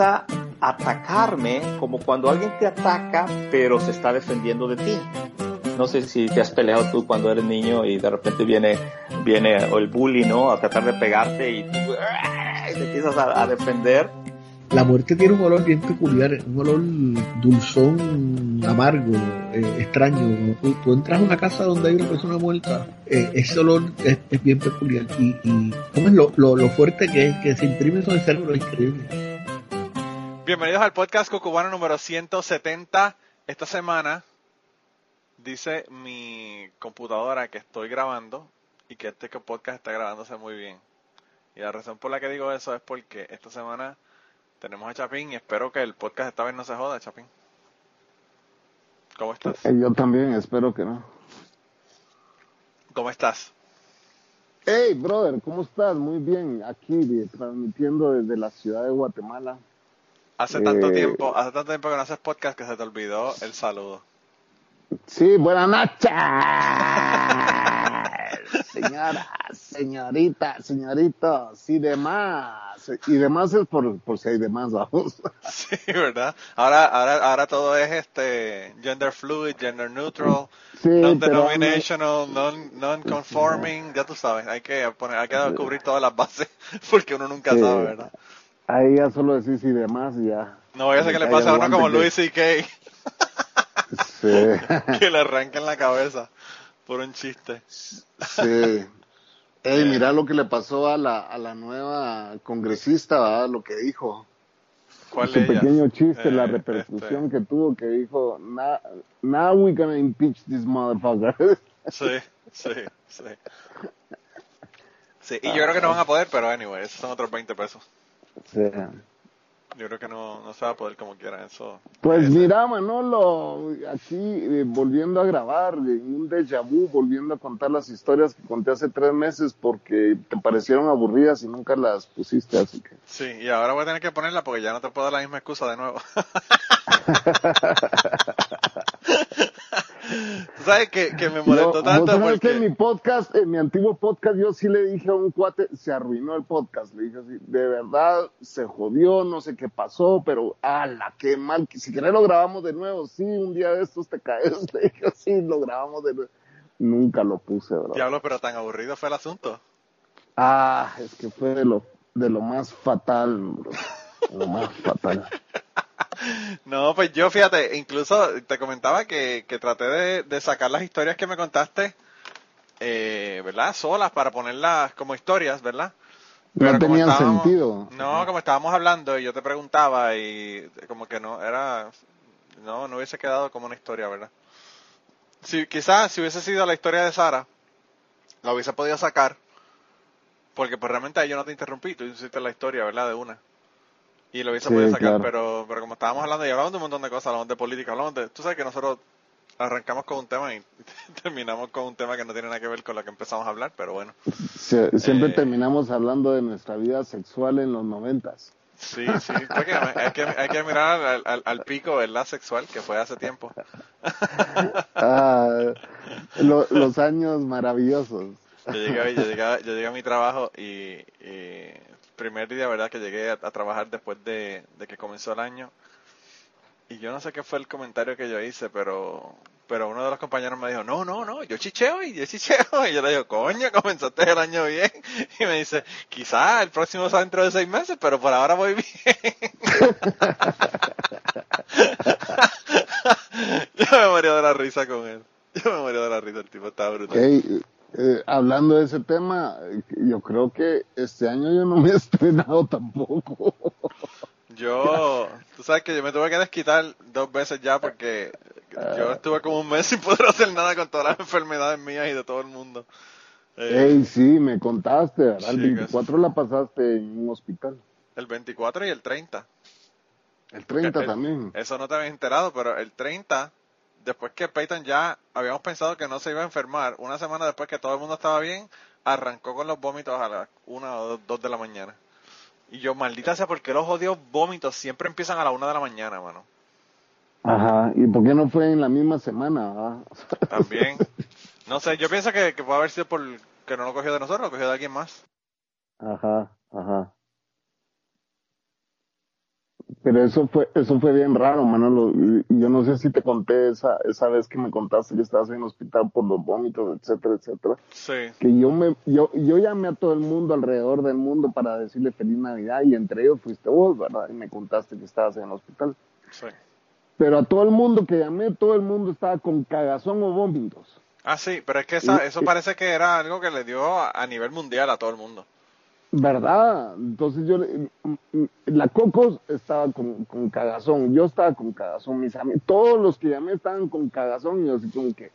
atacarme como cuando alguien te ataca, pero se está defendiendo de ti. No sé si te has peleado tú cuando eres niño y de repente viene, viene el bully, ¿no? A tratar de pegarte y te empiezas a, defender. La muerte tiene un olor bien peculiar, un olor dulzón, amargo, eh, extraño. Tú, entras a una casa donde hay una persona muerta, eh, ese olor es, bien peculiar. Y, ¿cómo es lo, lo, fuerte que es, que se imprime sobre el cerebro? Increíble. Bienvenidos al podcast Cucubano número 170. Esta semana dice mi computadora que estoy grabando y que este podcast está grabándose muy bien. Y la razón por la que digo eso es porque esta semana tenemos a Chapín y espero que el podcast esta vez no se joda, Chapín. ¿Cómo estás? Eh, yo también, espero que no. ¿Cómo estás? Hey, brother, ¿cómo estás? Muy bien, aquí transmitiendo desde la ciudad de Guatemala. Hace tanto eh, tiempo, hace tanto tiempo que no haces podcast que se te olvidó el saludo. Sí, buenas noches. Señoras, señoritas, señoritos y demás. Y demás es por, por si hay demás, vamos. Sí, ¿verdad? Ahora, ahora, ahora todo es este gender fluid, gender neutral, non-denominational, non-conforming, ya tú sabes, hay que poner, hay que cubrir todas las bases porque uno nunca sabe, ¿verdad? Ahí ya solo decís y demás ya. No voy a que le pase a uno como Luis C.K. que le arranquen la cabeza por un chiste. Sí. Ey, mira lo que le pasó a la, a la nueva congresista, ¿verdad? lo que dijo. ¿Cuál Su pequeño chiste, la eh, repercusión este. que tuvo, que dijo, now, we're gonna impeach this motherfucker. Sí, sí, sí. Sí, y yo creo que no van a poder, pero anyway, esos son otros 20 pesos. Yo creo que no, no se va a poder como quiera eso. Pues mira, Manolo, aquí eh, volviendo a grabar, en un déjà vu, volviendo a contar las historias que conté hace tres meses porque te parecieron aburridas y nunca las pusiste, así que. Sí, y ahora voy a tener que ponerla porque ya no te puedo dar la misma excusa de nuevo. ¿Sabes que, que me molestó tanto? Porque... que en mi podcast, en mi antiguo podcast, yo sí le dije a un cuate, se arruinó el podcast. Le dije así, de verdad, se jodió, no sé qué pasó, pero ala, qué mal. Si querés lo grabamos de nuevo, sí, un día de estos te caes. Le dije, sí, lo grabamos de nuevo. Nunca lo puse, ¿verdad? Diablo, pero tan aburrido fue el asunto. Ah, es que fue de lo, de lo más fatal, bro. lo más fatal. No, pues yo fíjate, incluso te comentaba que, que traté de, sacar las historias que me contaste, eh, ¿verdad? Solas para ponerlas como historias, ¿verdad? no tenían sentido. No, como estábamos hablando y yo te preguntaba y como que no, era, no, no hubiese quedado como una historia, ¿verdad? Si, quizás si hubiese sido la historia de Sara, la hubiese podido sacar, porque pues realmente yo no te interrumpí, tú hiciste la historia, ¿verdad? De una. Y lo hubiese podido sacar, pero, pero como estábamos hablando y hablamos de un montón de cosas, hablamos de política, hablamos de... Tú sabes que nosotros arrancamos con un tema y terminamos con un tema que no tiene nada que ver con lo que empezamos a hablar, pero bueno. siempre eh, terminamos hablando de nuestra vida sexual en los noventas. Sí, sí, porque hay que, hay que mirar al, al, pico, ¿verdad? Sexual, que fue hace tiempo. ah, los años maravillosos. Yo llegué, yo llegué, yo llegué a mi trabajo y, y primer día, ¿verdad? Que llegué a, trabajar después de, que comenzó el año. Y yo no sé qué fue el comentario que yo hice, pero pero uno de los compañeros me dijo, no, no, no, yo chicheo y yo chicheo. Y yo le digo, coño, comenzaste el año bien. Y me dice, quizá el próximo sea dentro de seis meses, pero por ahora voy bien. yo me morí de la risa con él. Yo me morí de la risa, el tipo estaba brutal. Eh, hablando de ese tema, yo creo que este año yo no me he estrenado tampoco. Yo, tú sabes que yo me tuve que desquitar dos veces ya porque yo ah. estuve como un mes sin poder hacer nada con todas las enfermedades mías y de todo el mundo. Eh, sí, me contaste, ¿verdad? El 24 la pasaste en un hospital. El 24 y el 30. El 30 también. Eso no te había enterado, pero el 30 después que Peyton ya habíamos pensado que no se iba a enfermar, una semana después que todo el mundo estaba bien, arrancó con los vómitos a las una o dos de la mañana. Y yo, maldita sea, porque los odios vómitos siempre empiezan a la una de la mañana, mano. Ajá, ¿y por qué no fue en la misma semana? Ah? También. No sé, yo pienso que, que puede haber sido por que no lo cogió de nosotros, lo cogió de alguien más. Ajá, ajá. Pero eso fue, eso fue bien raro, Manolo. Yo no sé si te conté esa, esa vez que me contaste que estabas en el hospital por los vómitos, etcétera, etcétera. Sí. Que yo me, yo, yo llamé a todo el mundo alrededor del mundo para decirle feliz Navidad y entre ellos fuiste vos, ¿verdad? Y me contaste que estabas en el hospital. Sí. Pero a todo el mundo que llamé, todo el mundo estaba con cagazón o vómitos. Ah, sí, pero es que esa- eso parece que era algo que le dio a, a nivel mundial a todo el mundo. ¿Verdad? Entonces yo, la Cocos estaba con, con cagazón, yo estaba con cagazón, mis amigos, todos los que llamé estaban con cagazón y yo así como que,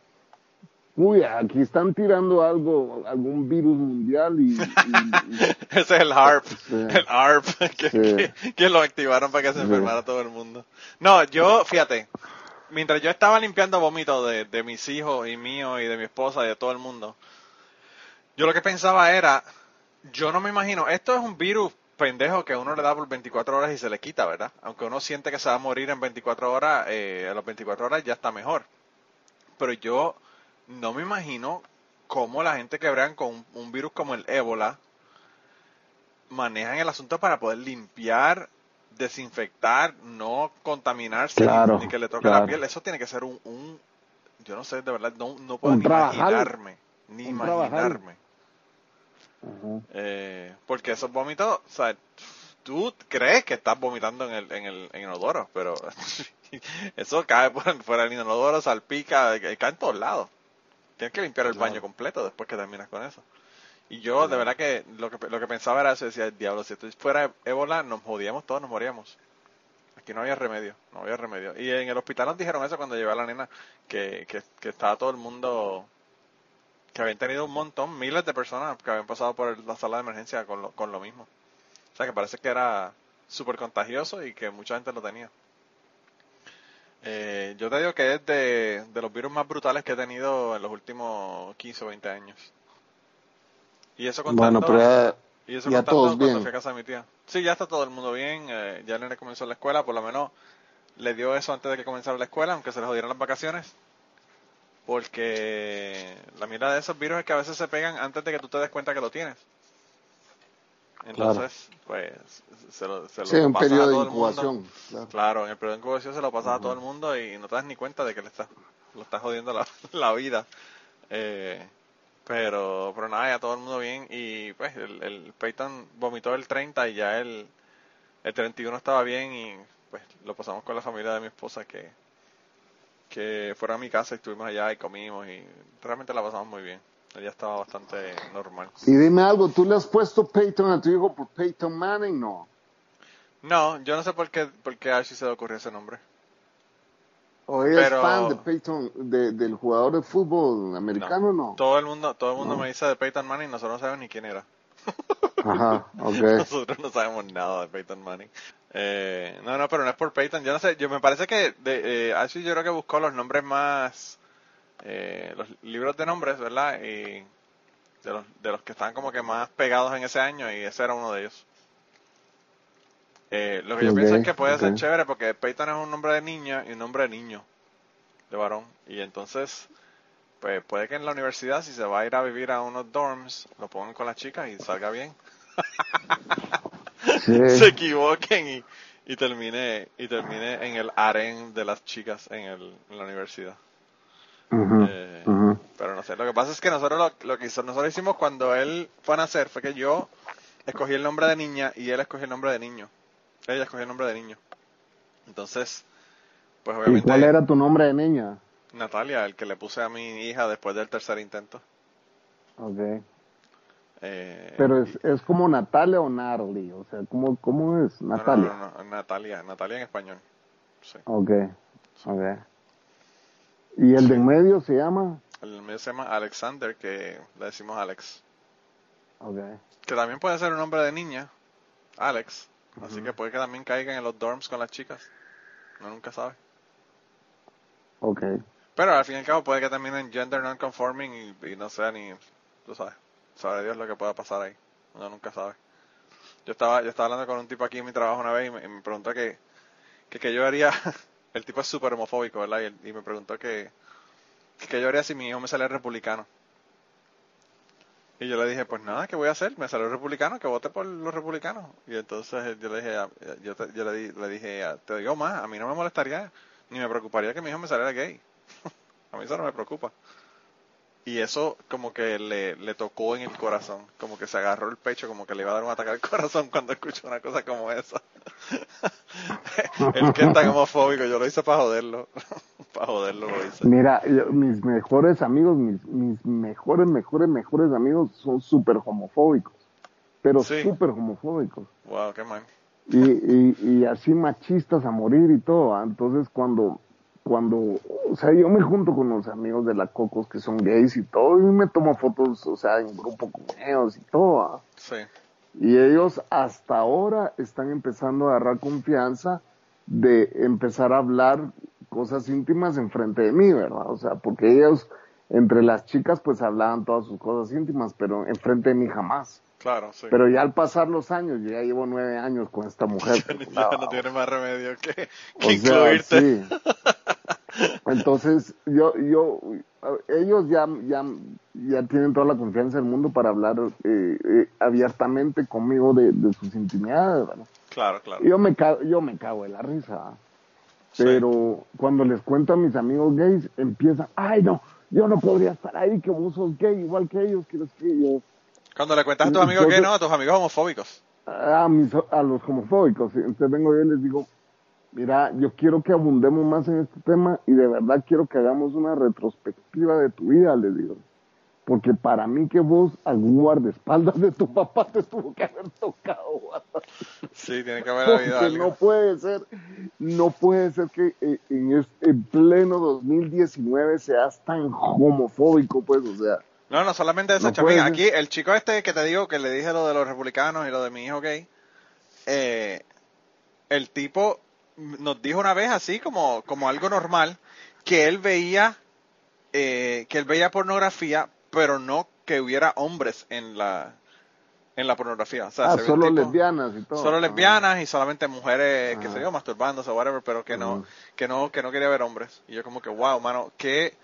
uy, aquí están tirando algo, algún virus mundial y, y- y- Ese es el HARP, Sí. el HARP, que, Sí. que- que lo activaron para que se Sí. enfermara todo el mundo. No, yo, fíjate, mientras yo estaba limpiando vómitos de, de mis hijos y mío y de mi esposa y de todo el mundo, yo lo que pensaba era, yo no me imagino, esto es un virus pendejo que uno le da por 24 horas y se le quita, ¿verdad? Aunque uno siente que se va a morir en 24 horas, eh, a las 24 horas ya está mejor. Pero yo no me imagino cómo la gente que bregan con un, un virus como el ébola manejan el asunto para poder limpiar, desinfectar, no contaminarse Claro, ni que le toque claro. la piel. Eso tiene que ser un, un- yo no sé, de verdad, no, no puedo ni imaginarme, ni Un trabajar. Eh, porque esos vómitos, o sea, tú crees que estás vomitando en el, en el, en el inodoro, pero eso cae por fuera del inodoro, salpica, eh, cae en todos lados. Tienes que limpiar el Claro. baño completo después que terminas con eso. Y yo, de verdad que lo que, lo que pensaba era eso, decía, diablo, si esto fuera ébola, nos jodíamos todos, nos moríamos. Aquí no había remedio, no había remedio. Y en el hospital nos dijeron eso cuando llevé a la nena, que, que, que estaba todo el mundo, que habían tenido un montón, miles de personas que habían pasado por la sala de emergencia con lo, con lo mismo. O sea que parece que era súper contagioso y que mucha gente lo tenía. Eh, yo te digo que es de, de los virus más brutales que he tenido en los últimos 15 o 20 años. Y eso contando, Bueno, pero ya, y eso ya contando todos cuando bien. fui a casa de mi tía. Sí, ya está todo el mundo bien. eh, ya el nene comenzó la escuela, por lo menos le dio eso antes de que comenzara la escuela, aunque se le jodieran las vacaciones. Porque la mira de esos virus es que a veces se pegan antes de que tú te des cuenta que lo tienes. Entonces, pues, se lo, se lo sí, un pasas a periodo de todo el mundo. incubación. claro. Claro, en el periodo de incubación se lo pasas a todo el mundo y no te das ni cuenta de que le estás, lo estás jodiendo la, la vida. Eh, pero, pero nada, ya todo el mundo bien y pues el, el Peyton vomitó el 30 y ya el, el 31 estaba bien y pues lo pasamos con la familia de mi esposa que, que fueron a mi casa y estuvimos allá y comimos y realmente la pasamos muy bien. Ella estaba bastante normal. Y dime algo, ¿tú le has puesto Peyton a tu hijo por Peyton Manning? No. No, yo no sé por qué, por qué a Ashley se le ocurrió ese nombre. ¿O ella Pero- es fan de Peyton, de- del jugador de fútbol americano no? Todo el mundo, todo el mundo me dice de Peyton Manning, nosotros no sabemos ni quién era. Ajá, ok. Nosotros no sabemos nada de Peyton Manning. Eh, no, no, pero no es por Peyton. Yo no sé, yo me parece que de, eh, Ashley yo creo que buscó los nombres más, eh, los libros de nombres, ¿verdad? Y de los, de los que están como que más pegados en ese año y ese era uno de ellos. Eh, lo que yo pienso es que puede ser chévere porque Peyton es un nombre de niña y un nombre de niño, de varón. Y entonces, pues puede que en la universidad, si se va a ir a vivir a unos dorms, lo pongan con las chicas y salga bien Sí. se equivoquen y, y termine y termine en el harén de las chicas en, el, en la universidad. Eh. Pero no sé, lo que pasa es que nosotros lo, lo que hizo- nosotros hicimos cuando él fue a nacer fue que yo escogí el nombre de niña y él escogió el nombre de niño. Ella escogió el nombre de niño. Entonces, pues ¿Y obviamente cuál era tu nombre de niña? Natalia, el que le puse a mi hija después del tercer intento. Ok. Eh, Pero es, es como Natalia o Narly, o sea, ¿cómo, cómo es? no, no, Natalia. no, no, Natalia, Natalia en español. Sí. Ok, ok. ¿Y el de en medio se llama? El mío se llama Alexander, que le decimos Alex. Ok. Que también puede ser un nombre de niña, Alex. Así que puede que también caigan en los dorms con las chicas. Uno nunca sabe. Ok. Pero al fin y al cabo puede que termine en gender non-conforming y, y no sea ni, tú sabes, sabe Dios lo que pueda pasar ahí. Uno nunca sabe. Yo estaba, yo estaba hablando con un tipo aquí en mi trabajo una vez y me, preguntó que, que, yo haría, el tipo es súper homofóbico, ¿verdad? Y, y me preguntó que, que, yo haría si mi hijo me sale republicano. Y yo le dije, pues nada, ¿qué voy a hacer? Me salió republicano, que vote por los republicanos. Y entonces yo le dije, a- yo, te- yo le, le dije, a- te digo más, a mí no me molestaría, ni me preocuparía que mi hijo me saliera gay. a mí eso no me preocupa. Y eso como que le, le tocó en el corazón, como que se agarró el pecho, como que le iba a dar un ataque al corazón cuando escuchó una cosa como esa. el que es tan homofóbico, yo lo hice para joderlo. para joderlo lo hice. Mira, yo- mis mejores amigos, mis, mis mejores, mejores, mejores amigos son súper homofóbicos, pero Sí. súper homofóbicos. Wow, qué mal. Y, y, y así machistas a morir y todo. ¿ah? Entonces cuando, cuando, o sea, yo me junto con los amigos de la Cocos que son gays y todo, y me tomo fotos, o sea, en grupo con ellos y todo. ¿ah? Sí. Y ellos hasta ahora están empezando a agarrar confianza de empezar a hablar cosas íntimas enfrente de mí, ¿verdad? O sea, porque ellos, entre las chicas, pues hablaban todas sus cosas íntimas, pero enfrente de mí jamás. Claro, sí. Pero ya al pasar los años, yo ya llevo nueve años con esta mujer. pues, ya no tiene más remedio que, que o sea, incluirte. sí. Entonces, yo, yo, ellos ya, ya, ya tienen toda la confianza del mundo para hablar eh, eh, abiertamente conmigo de, de sus intimidades, ¿verdad? Claro, claro. Yo me cago, yo me cago de la risa. Sí. Pero cuando les cuento a mis amigos gays, empiezan, ay no, yo no podría estar ahí, que vos sos gay, igual que ellos, que los que yo. Cuando le cuentas a tus amigos que no, a tus amigos homofóbicos. A, mis, a los homofóbicos. Entonces vengo yo y les digo, mira, yo quiero que abundemos más en este tema y de verdad quiero que hagamos una retrospectiva de tu vida, les digo. Porque para mí que vos, algún guardaespaldas de tu papá te tuvo que haber tocado. Sí, tiene que haber habido Porque algo. no puede ser, no puede ser que eh, en este en pleno 2019 seas tan homofóbico, pues, o sea, No, no solamente eso, No. Aquí, el chico este que te digo, que le dije lo de los republicanos y lo de mi hijo gay, eh, el tipo nos dijo una vez así como, como algo normal, que él veía, eh, que él veía pornografía, pero no que hubiera hombres en la, en la pornografía. O sea, ah, se solo tipo- lesbianas y todo. Solo Ah. lesbianas y solamente mujeres, que se yo, masturbándose o whatever, pero que no, Ajá. que no, que no quería ver hombres. Y yo como que, wow, mano, qué,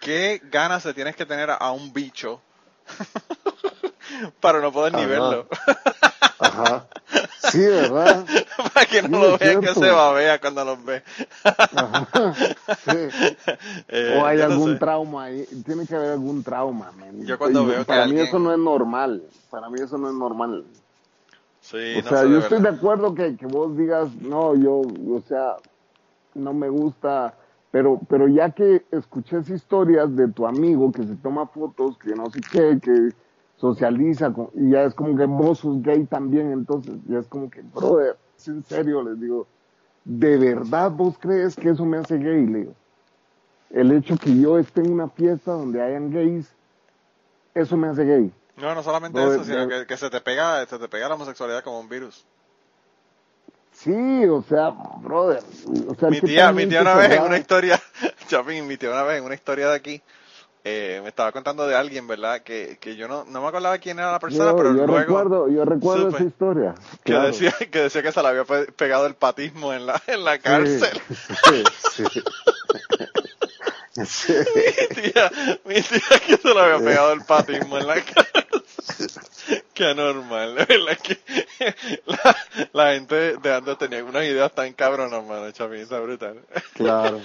qué ganas le tienes que tener a, un bicho para no poder ni verlo. Ajá. Sí, ¿verdad? para que no Sí, lo vean que se babea cuando los ve. Ajá. Sí. Eh, o hay yo no algún trauma ahí, tiene que haber algún trauma, man. Yo cuando Y veo que para mí alguien- eso no es normal, para mí eso no es normal. Sí, o no sea, yo estoy de acuerdo que, que vos digas, no, yo, o sea, no me gusta, pero, pero ya que escuché esas historias de tu amigo que se toma fotos, que no sé qué, que socializa, con- y ya es como que vos sos gay también, entonces ya es como que, brother, es en serio, les digo, ¿de verdad vos crees que eso me hace gay? Le digo, el hecho que yo esté en una fiesta donde hayan gays, eso me hace gay. No, no solamente eso, sino que, que se te pega, se te pega la homosexualidad como un virus. Sí, o sea, brother. O sea, mi ¿qué tía, mi tía una vez en una historia, Chapín, mi tía una vez en una historia de aquí, eh, me estaba contando de alguien, ¿verdad? Que, que yo no, no me acordaba quién era la persona, yo, pero yo luego recuerdo, yo recuerdo supe esa historia. que claro. decía, que decía que se le había pe- pegado el patismo en la, en la cárcel. Sí, sí. Sí. Mi tía, mi tía que se le había pegado el patismo en la cárcel. Qué anormal, de verdad que la, la gente de antes tenía unas ideas tan cabronas, mano, está brutal. Claro.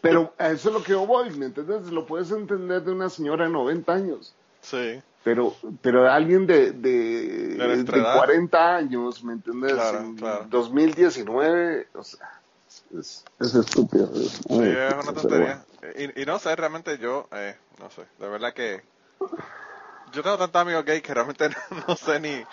Pero a eso es lo que yo voy, ¿me entiendes? Lo puedes entender de una señora de 90 años. Sí, Pero, pero alguien de, de, De de edad. 40 años, ¿me entiendes? Claro, En claro. 2019, o sea, es, es estúpido. Es, Sí, muy es una tontería. Y, y no sé, realmente yo, eh, no sé, de verdad que yo tengo tantos amigos gays que realmente no, no sé ni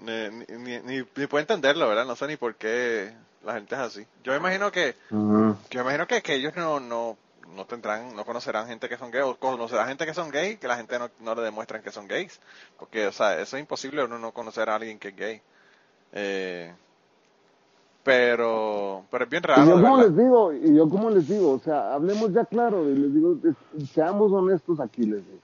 ni, ni, ni, ni puedo entenderlo, ¿verdad? No sé ni por qué la gente es así. Yo me imagino que, bueno. Ujú. yo imagino que, que ellos no, no, no tendrán, no conocerán gente que son gays, o conocerán gente que son gays, que la gente no, no le demuestran que son gays. Porque, o sea, eso es imposible uno no conocer a alguien que es gay. Eh, pero, pero es bien raro. Y yo como les digo, y yo como les digo, o sea, hablemos ya claro, y les digo, es- seamos honestos aquí, les digo.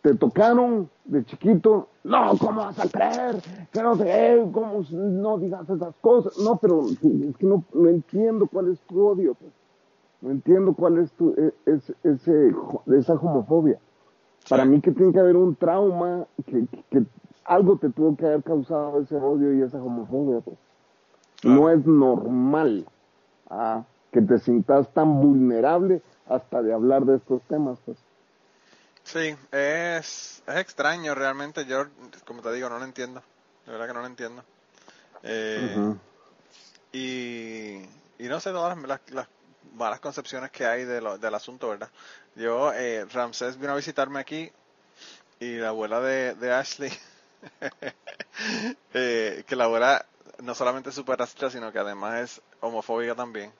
Te tocaron de chiquito, no, ¿cómo vas a creer? Que no sé, ¿cómo no digas esas cosas? No, pero es que no, no entiendo cuál es tu odio, pues. No entiendo cuál es tu, e- es, ese, esa homofobia. Para mí que tiene que haber un trauma, que, que algo te tuvo que haber causado ese odio y esa homofobia. Pues. No es normal ah, que te sientas tan vulnerable hasta de hablar de estos temas. Pues. Sí, es, es extraño realmente. Yo, como te digo, no lo entiendo. De verdad que no lo entiendo. Eh, y, y no sé todas las, las, malas concepciones que hay de lo, del asunto, ¿verdad? Yo, eh, Ramsés vino a visitarme aquí y la abuela de, de Ashley, eh, que la abuela no solamente es súper racista, sino que además es homofóbica también.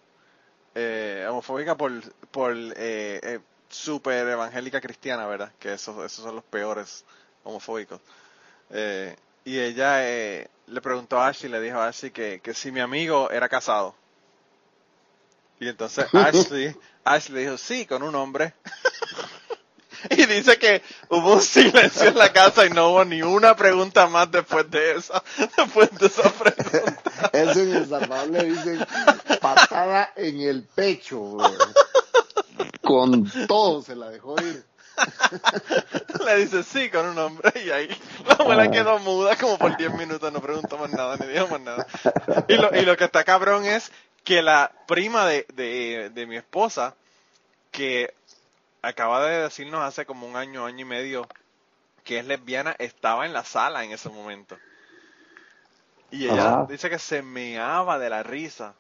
Eh, homofóbica por, por eh, eh, súper evangélica cristiana, ¿verdad? Que esos, esos son los peores homofóbicos. Eh, y ella eh, le preguntó a Ashley, le dijo a Ashley que, que si mi amigo era casado. Y entonces Ashley, Ashley dijo, sí, con un hombre. y dice que hubo un silencio en la casa y no hubo ni una pregunta más después de esa, después de esa pregunta. Eso en El Salvador le dicen patada en el pecho, güey. Con todo se la dejó ir. Le dice sí con un hombre y ahí la abuela quedó muda como por 10 minutos, no preguntó más nada, ni dijo más nada. Y lo, y lo que está cabrón es que la prima de, de, de mi esposa, que acaba de decirnos hace como un año, año y medio, que es lesbiana, estaba en la sala en ese momento. Y ella Ajá. dice que se meaba de la risa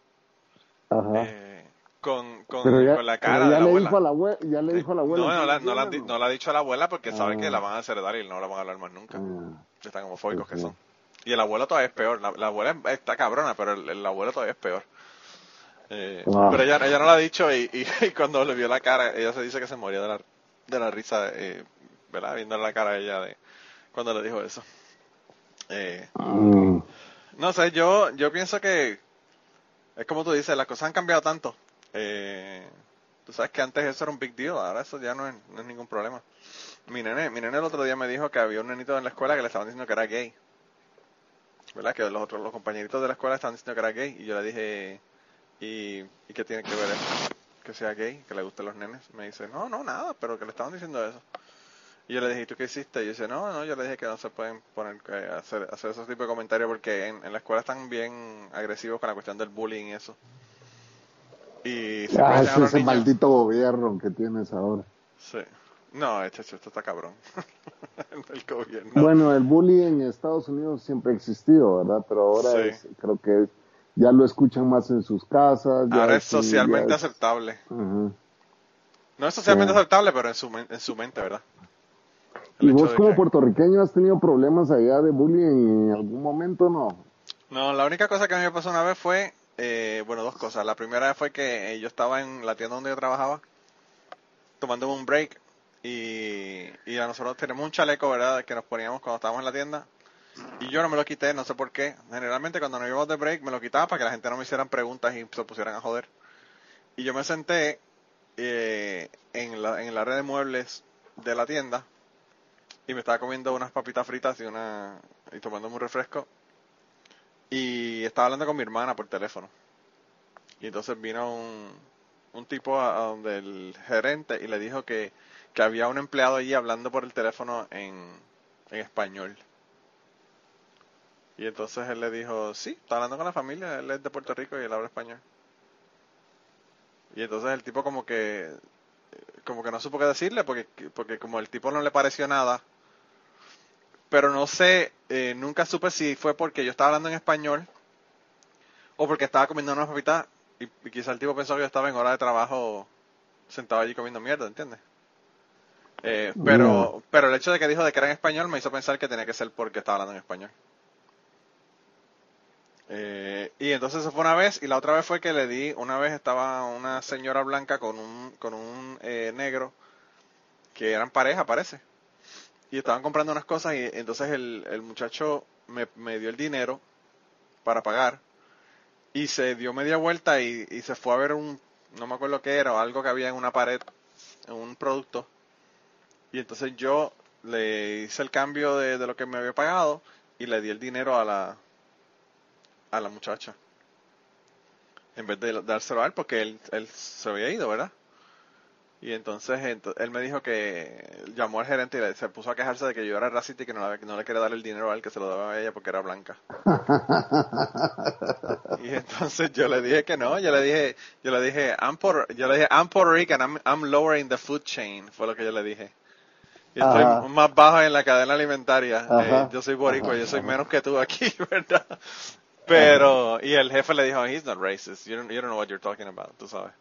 Ajá. eh, con, con, Pero ya, con la cara de la abuela. dijo a la abuela, ya le dijo a la abuela. No, no, la, no, la, no ha dicho a la abuela porque sabe Ah. que la van a desheredar y no la van a hablar más nunca. Ah, Están homofóbicos que sí. son. Y el abuelo todavía es peor. La, la abuela está cabrona, pero el, el abuelo todavía es peor. Eh, Wow. Pero ella, ella no lo ha dicho y, y- y cuando le vio la cara, ella se dice que se moría de la, de la risa, eh, ¿verdad? Viendo la cara a ella de cuando le dijo eso. Eh, mm, no sé, yo, yo pienso que es como tú dices, las cosas han cambiado tanto. Eh, tú sabes que antes eso era un big deal, ahora eso ya no es, no es ningún problema. Mi nene, mi nene el otro día me dijo que había un nenito en la escuela que le estaban diciendo que era gay. ¿Verdad? Que los otros, los compañeritos de la escuela estaban diciendo que era gay. Y yo le dije, ¿y, ¿y qué tiene que ver eso? Que sea gay, que le gusten los nenes. Me dice, no, no, nada, pero que le estaban diciendo eso. Y yo le dije, ¿y tú qué hiciste? Y yo dice, no, no, yo le dije que no se pueden poner, eh, hacer, hacer esos tipos de comentarios porque en, en la escuela están bien agresivos con la cuestión del bullying y eso. Y Ah, dicen a ese, niños- maldito gobierno que tienes ahora. Sí. No, este, esto está cabrón. el gobierno. Bueno, el bullying en Estados Unidos siempre ha existido, ¿verdad? Pero ahora Sí. es- creo que ya lo escuchan más en sus casas. ya Ahora es ya socialmente es- aceptable. Ajá. No es socialmente Sí. aceptable, pero en su, en su mente, ¿verdad? El ¿Y vos como que- puertorriqueño has tenido problemas allá de bullying en algún momento, no? No, la única cosa que a mí me pasó una vez fue, eh, bueno, dos cosas. La primera fue que eh, yo estaba en la tienda donde yo trabajaba, tomando un break, y, y a nosotros tenemos un chaleco, ¿verdad?, que nos poníamos cuando estábamos en la tienda, y yo no me lo quité, no sé por qué. Generalmente cuando nos íbamos de break me lo quitaba para que la gente no me hicieran preguntas y se pusieran a joder. Y yo me senté eh, en, la, en el área de muebles de la tienda y me estaba comiendo unas papitas fritas y una y tomándome un refresco y estaba hablando con mi hermana por teléfono y entonces vino un, un tipo a, gerente y le dijo que, que había un empleado allí hablando por el teléfono en, en español y entonces él le dijo sí está hablando con la familia él es de Puerto Rico y él habla español y entonces el tipo como que como que no supo qué decirle porque porque como el tipo no le pareció nada pero no sé, eh, nunca supe si fue porque yo estaba hablando en español o porque estaba comiendo unas papitas y, y quizá el tipo pensó que yo estaba en hora de trabajo sentado allí comiendo mierda, ¿entiendes? Eh, pero, pero el hecho de que dijo de que era en español me hizo pensar que tenía que ser porque estaba hablando en español. Eh, y entonces eso fue una vez y la otra vez fue que le di, una vez estaba una señora blanca con un, con un eh, negro que eran pareja parece. Y estaban comprando unas cosas y entonces el, el muchacho me, me dio el dinero para pagar y se dio media vuelta y, se fue a ver un, no me acuerdo qué era, o algo que había en una pared, en un producto. Y entonces yo le hice el cambio de, de lo que me había pagado y le di el dinero a la a la muchacha en vez de dárselo a él porque él, él se había ido, ¿verdad? Y entonces ento- él me dijo que llamó al gerente y le- se puso a quejarse de que yo era racista y que no, no le quería dar el dinero a él, que se lo daba a ella porque era blanca. y entonces yo le dije que no, yo le dije, yo le dije, I'm Puerto, yo le dije, I'm Puerto Rican, I'm, I'm lower in the food chain, fue lo que yo le dije. Yo estoy Ajá. más bajo en la cadena alimentaria. Eh, yo soy boricua, Ajá, yo soy menos que tú aquí, ¿verdad? Pero, y el jefe le dijo, he's not racist, you don't, you don't know what you're talking about, tú sabes.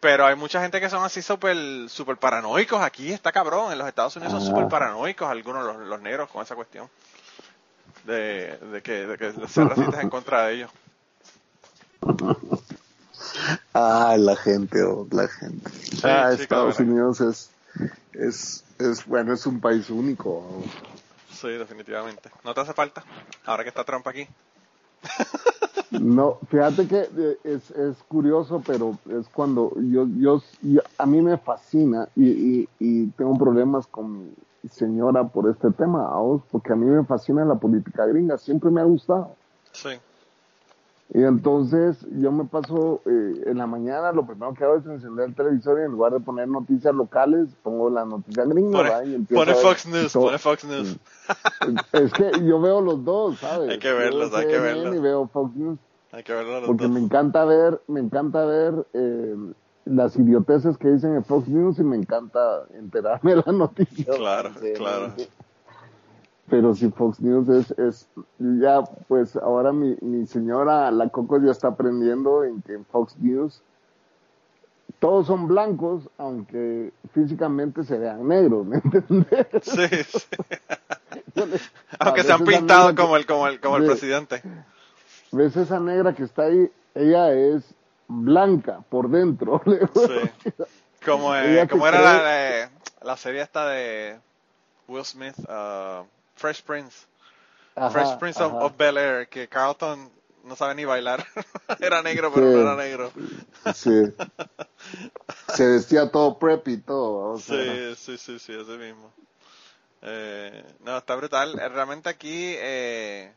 Pero hay mucha gente que son así súper super paranoicos aquí, está cabrón, en los Estados Unidos son súper paranoicos algunos los, los negros con esa cuestión. De, de que, de que ser racistas en contra de ellos. Ah, la gente, oh, la gente. ah, sí, Estados cabrón. Unidos es, es, es, bueno, es un país único. oh. Sí, definitivamente. ¿No te hace falta? Ahora que está Trump aquí. No, fíjate que eh, es, es curioso, pero es cuando yo, yo, a mí me fascina y, y, y tengo problemas con mi señora por este tema, porque a mí me fascina la política gringa, siempre me ha gustado. Sí. Y entonces yo me paso eh, en la mañana, lo primero que hago es encender el televisor y en lugar de poner noticias locales, pongo las noticias gringas. ¿verdad? Y Pone, empiezo pone Fox News, todo. pone Fox News. Es que yo veo los dos, ¿sabes? Hay que verlos, hay que verlos. Y veo Fox News. Hay que verlo los Porque dos. me encanta ver, me encanta ver eh, las idioteces que dicen en Fox News y me encanta enterarme de las noticias. Claro, Sí, claro. Pero si Fox News es, es ya, pues ahora mi, mi señora, la Coco ya está aprendiendo en que en Fox News todos son blancos, aunque físicamente se vean negros, ¿me entiendes? Sí, sí. Aunque se han pintado como el, como el, como el presidente. ¿Ves esa negra que está ahí? Ella es blanca por dentro. Sí. Como, eh, como era cree- la, la serie esta de Will Smith, uh, Fresh Prince. Ajá, Fresh Prince of, of Bel Air, que Carlton no sabe ni bailar. era negro, pero Sí. no era negro. Sí. Se vestía todo preppy y todo. o sea, Sí, sí, sí, sí, ese mismo. Eh, no, está brutal. Eh, Realmente aquí, eh,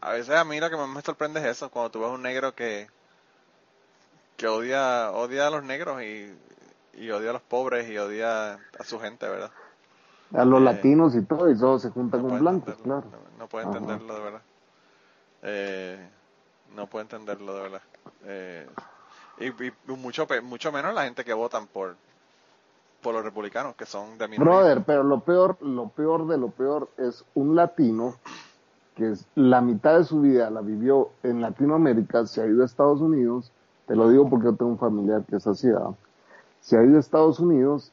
a veces a mí lo que más me sorprende es eso, cuando tú ves un negro que, que odia, odia a los negros y, y odia a los pobres y odia a su gente, ¿verdad? A los Eh, latinos y todo, y todo se junta No con blancos, claro. No, Ajá. entenderlo, de verdad. Eh, no puede entenderlo, de verdad. Eh, y, y mucho, pe- mucho menos la gente que votan por, por los republicanos, que son de minoría. Brother, pero lo peor, lo peor de lo peor es un latino que es la mitad de su vida la vivió en Latinoamérica, se ha ido a Estados Unidos, te lo digo porque yo tengo un familiar que es así, se ha ido a Estados Unidos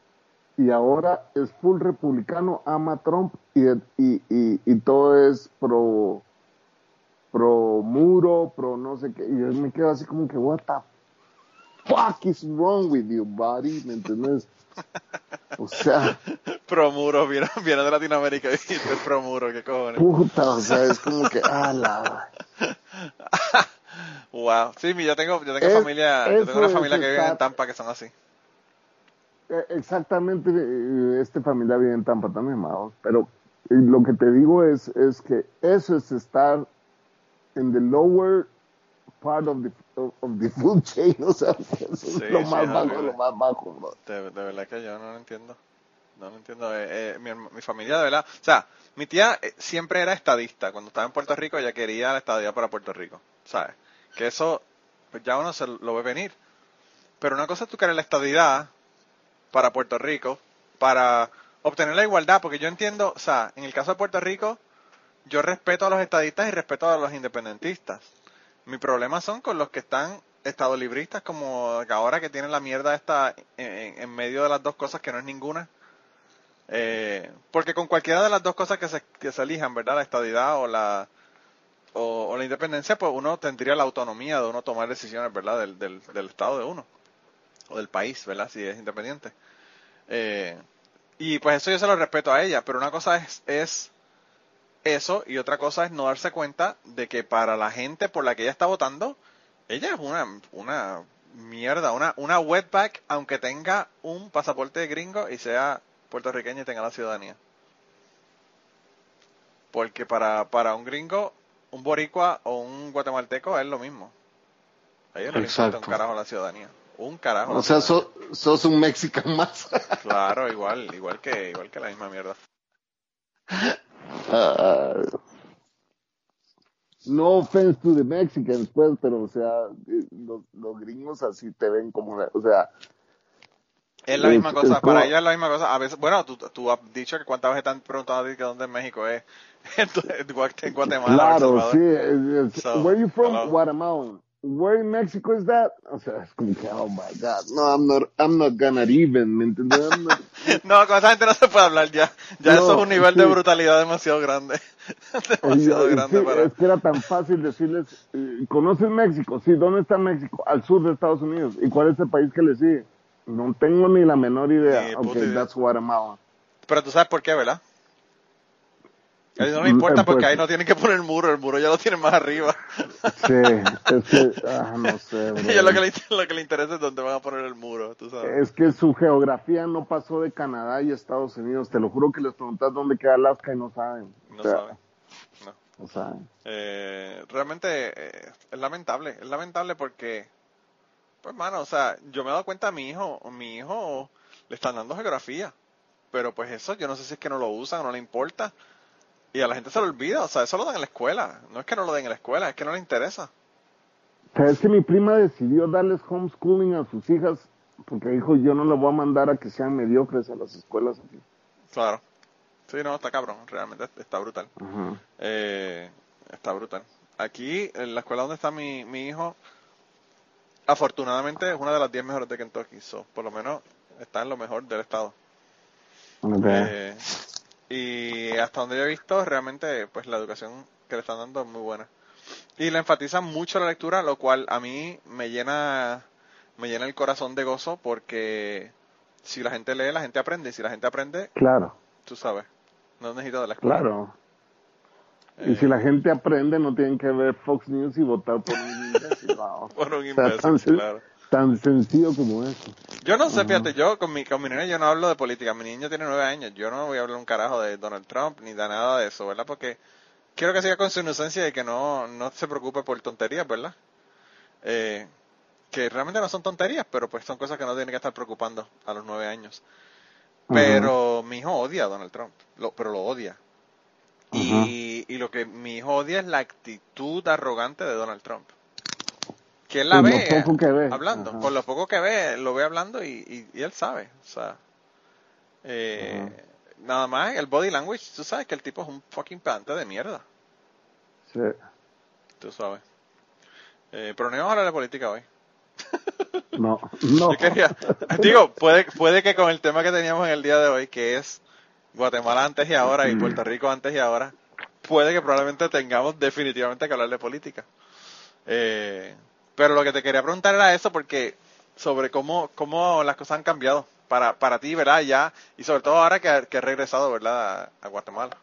y ahora es full republicano, ama a Trump y, y, y, y todo es pro, pro muro, pro no sé qué, y yo me quedo así como que, what the fuck is wrong with you, buddy? ¿Me entiendes? O sea, Promuro, viene, viene de Latinoamérica y dice Promuro, qué cojones. puta, o sea, es como que, ah, la... Wow. Sí, yo tengo, yo tengo Es- familia, yo tengo una familia es que vive en Tampa que son así. Eh, Exactamente, eh, este familia vive en Tampa también, Maos, pero eh, lo que te digo es, es que eso es estar en the lower part of the, of, the food chain, o sea, eso Sí, es lo sí, más es bajo, horrible. lo más bajo, bro. De, de verdad que yo no lo entiendo. No lo entiendo. Eh, eh, mi, mi familia, de verdad. O sea, mi tía siempre era estadista. Cuando estaba en Puerto Rico, ella quería la estadía para Puerto Rico. ¿Sabes? Que eso, pues ya uno se lo ve venir. Pero una cosa es tú querer la estadidad para Puerto Rico, para obtener la igualdad. Porque yo entiendo, o sea, en el caso de Puerto Rico, yo respeto a los estadistas y respeto a los independentistas. Mi problema son con los que están estadolibristas como ahora que tienen la mierda esta en, medio de las dos cosas que no es ninguna. Eh, porque con cualquiera de las dos cosas que se, que se elijan, ¿verdad? La estadidad o la o, la independencia, pues uno tendría la autonomía de uno tomar decisiones, ¿verdad? Del, del estado de uno o del país, ¿verdad? Si es independiente. Eh, y pues eso yo se lo respeto a ella, pero una cosa es, es eso y otra cosa es no darse cuenta de que para la gente por la que ella está votando, ella es una, una mierda, una, una wetback, aunque tenga un pasaporte gringo y sea puertorriqueña y tenga la ciudadanía. Porque para, para un gringo, un boricua o un guatemalteco es lo mismo. A ellos no les importa un carajo la ciudadanía. Un carajo. O sea, so- sos un mexicano más. Claro, igual, igual que, igual que la misma mierda. Ah, no offense to the Mexicans, pues, pero o sea, eh, los, los gringos así te ven como, o sea, Es la Es- misma cosa, es como- para ellos es la misma cosa. A veces, bueno, tú, tú has dicho que cuántas veces te han preguntado a ti que dónde en México es. En Gua- en Guatemala. claro, sí, es- es- So, where you from? hello. Guatemala. Where in Mexico is that? O sea, es como que, oh my God, no, I'm not, I'm not gonna even, ¿me entiendes? Not- No, con esa gente no se puede hablar ya. Ya No, eso es un nivel de sí. brutalidad demasiado grande. demasiado grande sí, para... Es que era tan fácil decirles, eh, ¿conoces México? Sí, ¿dónde está México? Al sur de Estados Unidos. ¿Y cuál es el país que le sigue? No tengo ni la menor idea. Ni ok, that's Guatemala. Pero tú sabes por qué, ¿verdad? A no les importa eh, porque pues- ahí no tienen que poner el muro, el muro ya lo tienen más arriba. Sí, es que, ah, no sé, bro. Lo que, les, lo que les interesa es dónde van a poner el muro, tú sabes. Es que su geografía no pasó de Canadá y Estados Unidos. Te lo juro que les preguntas dónde queda Alaska y no saben. O No sea, saben. No. No saben. Eh, realmente eh, es lamentable, es lamentable porque, pues mano, o sea, yo me he dado cuenta a mi hijo, a mi hijo le están dando geografía, pero pues eso yo no sé si es que no lo usan, no le importa, y a la gente se lo olvida, o sea, eso lo dan en la escuela, no es que no lo den en la escuela, es que no le interesa. ¿Sabes que mi prima decidió darles homeschooling a sus hijas? Porque dijo, yo no lo voy a mandar a que sean mediocres a las escuelas aquí. Claro. Sí, no, está cabrón, realmente está brutal. Eh, está brutal. Aquí, en la escuela donde está mi, mi hijo, afortunadamente es una de las 10 mejores de Kentucky. So, por lo menos está en lo mejor del estado. Ok. Eh, y hasta donde yo he visto, realmente, pues la educación que le están dando es muy buena. Y le enfatizan mucho la lectura, lo cual a mí me llena, me llena el corazón de gozo porque si la gente lee, la gente aprende. Y si la gente aprende, Claro, tú sabes, no necesito de la escuela. claro. Y si la gente aprende, no tienen que ver Fox News y votar por un imbécil. Wow. Por un O sea, imbécil, tan, claro. Tan sencillo como eso. Yo no sé, fíjate, yo con mi, con mi nene yo no hablo de política. Mi niño tiene nueve años. Yo no voy a hablar un carajo de Donald Trump ni de nada de eso, ¿verdad? Porque quiero que siga con su inocencia y que no, no se preocupe por tonterías, ¿verdad? Eh, que realmente no son tonterías, pero pues son cosas que no tiene que estar preocupando a los nueve años. Pero mi hijo odia a Donald Trump, lo- pero lo odia. Y, y lo que mi hijo odia es la actitud arrogante de Donald Trump. Que él la Con lo ve, poco que ve. hablando, Ajá. con lo poco que ve, lo ve hablando y, y, y él sabe, o sea, eh, nada más el body language, tú sabes que el tipo es un fucking pedante de mierda, Sí. tú sabes. Eh, pero no íbamos a hablar de política hoy. No, no. Yo quería, digo, puede, puede que con el tema que teníamos en el día de hoy, que es Guatemala antes y ahora y Puerto Rico antes y ahora, puede que probablemente tengamos definitivamente que hablar de política. Eh, pero lo que te quería preguntar era eso, porque sobre cómo, cómo las cosas han cambiado para, para ti, ¿verdad? Ya, y sobre todo ahora que, que has regresado, ¿verdad? A, a Guatemala.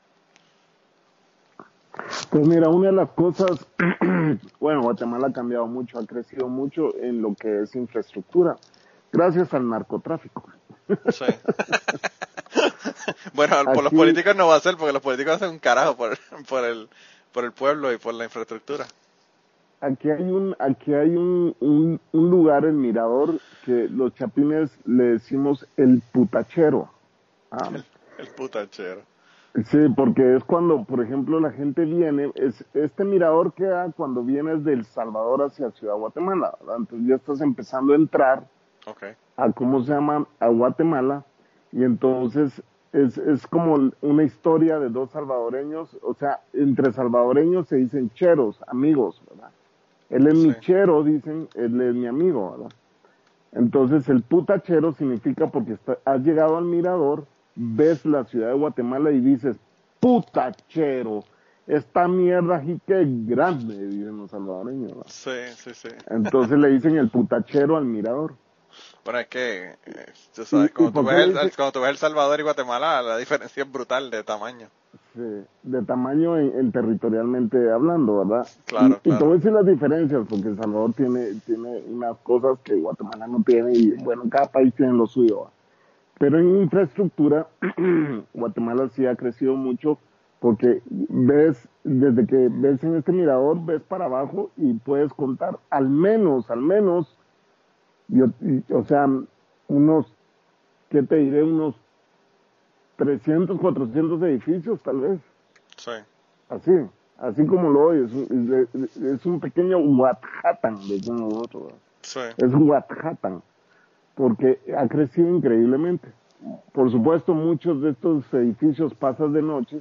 Pues mira, una de las cosas, bueno, Guatemala ha cambiado mucho, ha crecido mucho en lo que es infraestructura, gracias al narcotráfico. Sí. bueno, por los políticos no va a ser, porque los políticos hacen un carajo por, por, el, por el pueblo y por la infraestructura. Aquí hay un, aquí hay un, un, un lugar en Mirador que los chapines le decimos el putachero. Ah, El putachero. sí, porque es cuando, por ejemplo, la gente viene, es, este mirador queda cuando vienes del Salvador hacia Ciudad Guatemala, ¿verdad? Entonces ya estás empezando a entrar Ok. a cómo se llama a Guatemala y entonces es, es como una historia de dos salvadoreños, o sea, entre salvadoreños se dicen cheros, amigos, ¿verdad? Él es mi chero, dicen, él es mi amigo, ¿verdad? Entonces el putachero significa porque está- has llegado al mirador, ves la ciudad de Guatemala y dices, putachero, esta mierda aquí que grande, dicen los salvadoreños, ¿verdad? Sí, sí, sí. Entonces le dicen el putachero al mirador. Bueno, es que, eh, tú sabes, ¿Y- y cuando, tú el, cuando tú ves El Salvador y Guatemala, la diferencia es brutal de tamaño. Sí, de tamaño en, en territorialmente hablando, ¿verdad? Claro, y, y claro. te voy a decir las diferencias, porque El Salvador tiene, tiene unas cosas que Guatemala no tiene, y bueno, cada país tiene lo suyo. Pero en infraestructura, Guatemala sí ha crecido mucho, porque ves, desde que ves en este mirador, ves para abajo y puedes contar al menos, al menos Yo, y- o sea, unos, ¿qué te diré? Unos 300, 400 edificios tal vez. Sí. Así, así como lo oyes. Es, un- es- es un pequeño Manhattan, decimos nosotros. Sí. Es Manhattan, porque ha crecido increíblemente. Por supuesto, muchos de estos edificios pasas de noche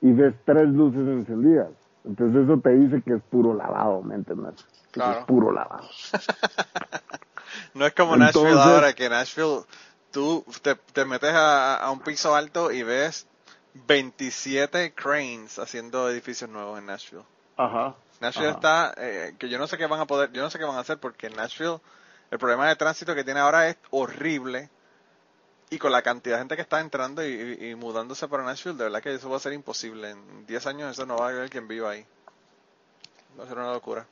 y ves tres luces encendidas. Entonces eso te dice que es puro lavado, ¿me entiendes? Claro. Es puro lavado. No es como Entonces- Nashville ahora, que Nashville, tú te, te metes a, a un piso alto y ves 27 cranes haciendo edificios nuevos en Nashville. Ajá. Nashville Ajá. está, eh, que yo no sé qué van a poder, yo no sé qué van a hacer porque en Nashville el problema de tránsito que tiene ahora es horrible y con la cantidad de gente que está entrando y, y- y mudándose para Nashville, de verdad que eso va a ser imposible. En 10 años eso no va a haber quien viva ahí. Va a ser una locura.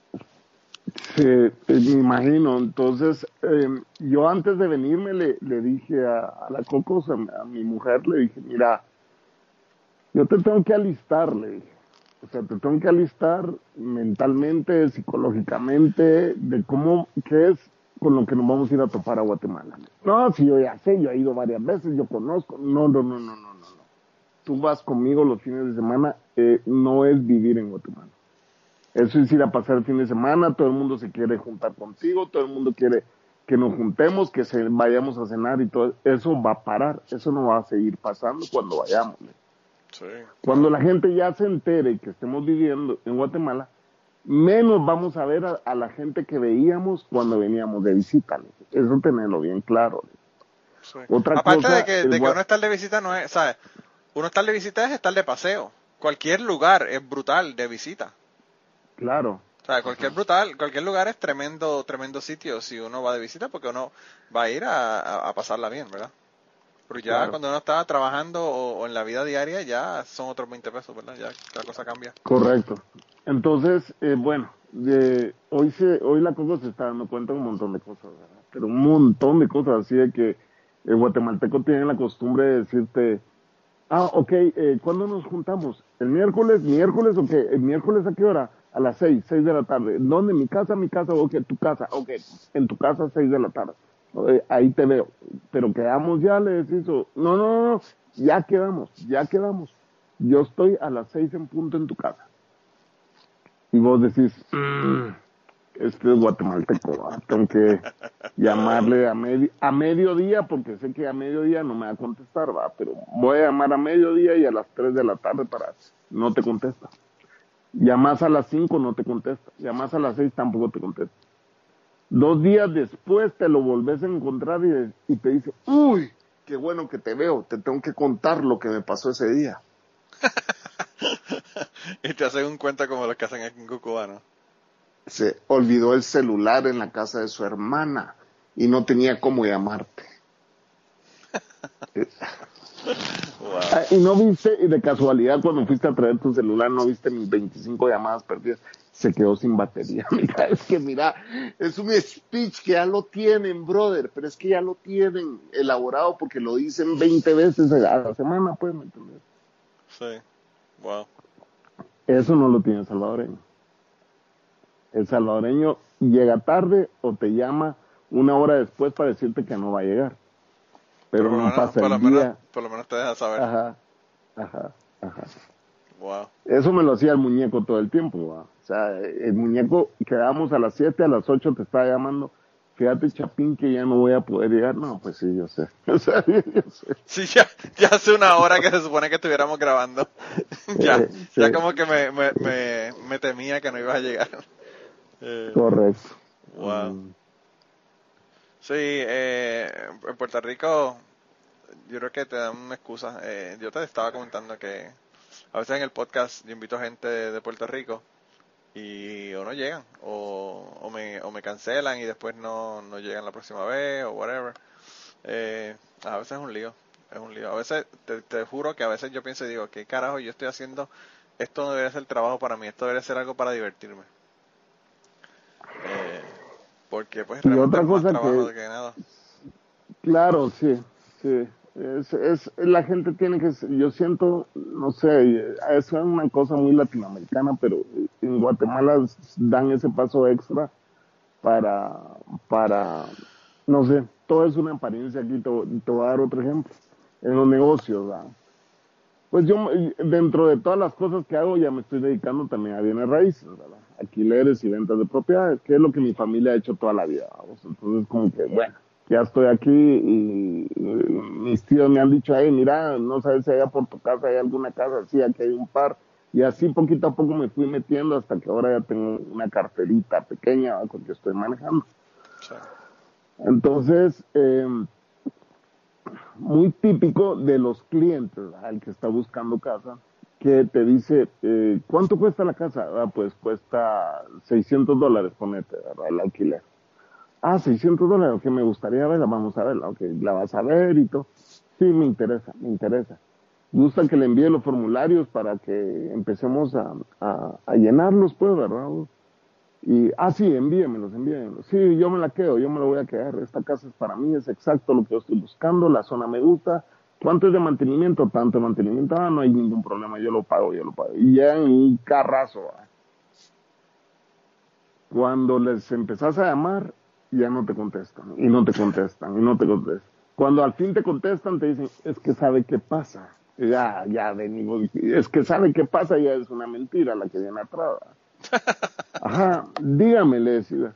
Sí, eh, me imagino. Entonces, eh, yo antes de venirme le, le dije a, la Cocos, a, mi- mujer, le dije, mira, yo te tengo que alistar, le dije. O sea, te tengo que alistar mentalmente, psicológicamente, de cómo, qué es con lo que nos vamos a ir a topar a Guatemala. No, si yo ya sé, yo he ido varias veces, yo conozco. No, no, no, no, no, no. no. Tú vas conmigo los fines de semana, eh, no es vivir en Guatemala. Eso es ir a pasar el fin de semana, todo el mundo se quiere juntar contigo, todo el mundo quiere que nos juntemos, que se vayamos a cenar y todo. Eso va a parar, eso no va a seguir pasando cuando vayamos. Sí. Cuando la gente ya se entere que estemos viviendo en Guatemala, menos vamos a ver a, a la gente que veíamos cuando veníamos de visita. Eso tenerlo bien claro. Otra Aparte cosa, de que, de que uno estar de visita no es, ¿sabes? Uno estar de visita es estar de paseo. Cualquier lugar es brutal de visita. Claro, O sea, cualquier brutal, cualquier lugar es tremendo, tremendo sitio si uno va de visita porque uno va a ir a, a- a pasarla bien, ¿verdad? Pero ya Claro. cuando uno está trabajando o, o en la vida diaria ya son otros 20 pesos, ¿verdad? Ya la cosa cambia. correcto. Entonces, eh, bueno, de, hoy, se, hoy la Coco se está dando cuenta de un montón de cosas, ¿verdad? Pero un montón de cosas, así de que el guatemalteco tiene la costumbre de decirte, ah, ok, eh, ¿cuándo nos juntamos? ¿El miércoles? ¿Miércoles o qué? ¿El miércoles a qué hora? A las seis, seis de la tarde. ¿Dónde? ¿Mi casa? ¿Mi casa? Ok, tu casa. Ok, en tu casa, seis de la tarde. Eh, ahí te veo. Pero quedamos ya, le decís, no, no, no, no, ya quedamos, ya quedamos. Yo estoy a las seis en punto en tu casa. Y vos decís, "Mm, este es guatemalteco, tengo que llamarle a, a mediodía porque sé que a mediodía no me va a contestar, va, pero voy a llamar a mediodía y a las 3 de la tarde para no te contesta. Llamas a las 5 no te contesta, llamas a las 6 tampoco te contesta. Dos días después te lo volvés a encontrar y, y te dice, uy, qué bueno que te veo, te tengo que contar lo que me pasó ese día. Y te hacen un cuento como los que hacen aquí en Cucubano. se olvidó el celular en la casa de su hermana y no tenía cómo llamarte. Wow. Ah, y no viste, y de casualidad cuando fuiste a traer tu celular, no viste mis 25 llamadas perdidas, se quedó sin batería. Mira, es que mira, es un speech que ya lo tienen, brother, pero es que ya lo tienen elaborado porque lo dicen 20 veces a la semana, pues, ¿me entiendes? Sí. Wow. Eso no lo tiene el salvadoreño. El salvadoreño llega tarde o te llama una hora después para decirte que no va a llegar. Pero por, no menos, pasa por, lo el menos, día. por lo menos te deja saber. Ajá, ajá, ajá. Wow. Eso me lo hacía el muñeco todo el tiempo. ¿va? O sea, el muñeco, quedábamos a las 7, a las 8 te estaba llamando. Fíjate, Chapín, que ya no voy a poder llegar. No, pues sí, yo sé. O sea, yo sé. Sí, ya, ya hace una hora que se supone que estuviéramos grabando. ya, Eh, ya como que me, me, me, me temía que no ibas a llegar. Eh, Correcto. Wow. Mm, Sí, eh, en Puerto Rico yo creo que te dan una excusa. Eh, yo te estaba comentando que a veces en el podcast yo invito a gente de Puerto Rico y o no llegan o, o, me, o me cancelan y después no, no llegan la próxima vez o whatever. Eh, a veces es un lío, es un lío. A veces te, te juro que a veces yo pienso y digo, ¿qué carajo yo estoy haciendo? Esto no debería ser trabajo para mí, esto debería ser algo para divertirme. Eh, porque pues Y realmente otra cosa trabajo que- que nada. Claro, sí, sí. Es, es, la gente tiene que, yo siento, no sé, es una cosa muy latinoamericana, pero en Guatemala dan ese paso extra para, para no sé, todo es una apariencia aquí. Te, te voy a dar otro ejemplo. En los negocios. Pues yo, dentro de todas las cosas que hago, ya me estoy dedicando también a bienes raíces, ¿verdad? Alquileres y ventas de propiedades, que es lo que mi familia ha hecho toda la vida. Entonces, como que, bueno, ya estoy aquí y, mis tíos me han dicho, hey, mira, no sabes si allá por tu casa hay alguna casa, sí, aquí hay un par. Y así poquito a poco me fui metiendo hasta que ahora ya tengo una carterita pequeña con que estoy manejando. Entonces, eh, muy típico de los clientes, al que está buscando casa, que te dice, eh, ¿cuánto cuesta la casa? Ah, pues cuesta 600 dólares, ponete, ¿verdad? el alquiler. Ah, 600 dólares, que me gustaría verla, vamos a verla, ok, la vas a ver y todo. Sí, me interesa, me interesa. Gusta que le envíe los formularios para que empecemos a, a, a llenarlos, pues, ¿verdad? Y, ah, sí, envíemelos, envíemelos. Sí, yo me la quedo, yo me la voy a quedar. Esta casa es para mí, es exacto lo que yo estoy buscando, la zona me gusta. ¿Cuánto es de mantenimiento? Tanto de mantenimiento, ah, no hay ningún problema, yo lo pago, yo lo pago. Y ya en un carrazo. ¿verdad? Cuando les empezás a llamar, ya no te contestan, y no te contestan, y no te contestan. Cuando al fin te contestan, te dicen, es que sabe qué pasa. Ya, ya venimos, es que sabe qué pasa, ya es una mentira la que viene atrás. Ajá, dígame, le decía,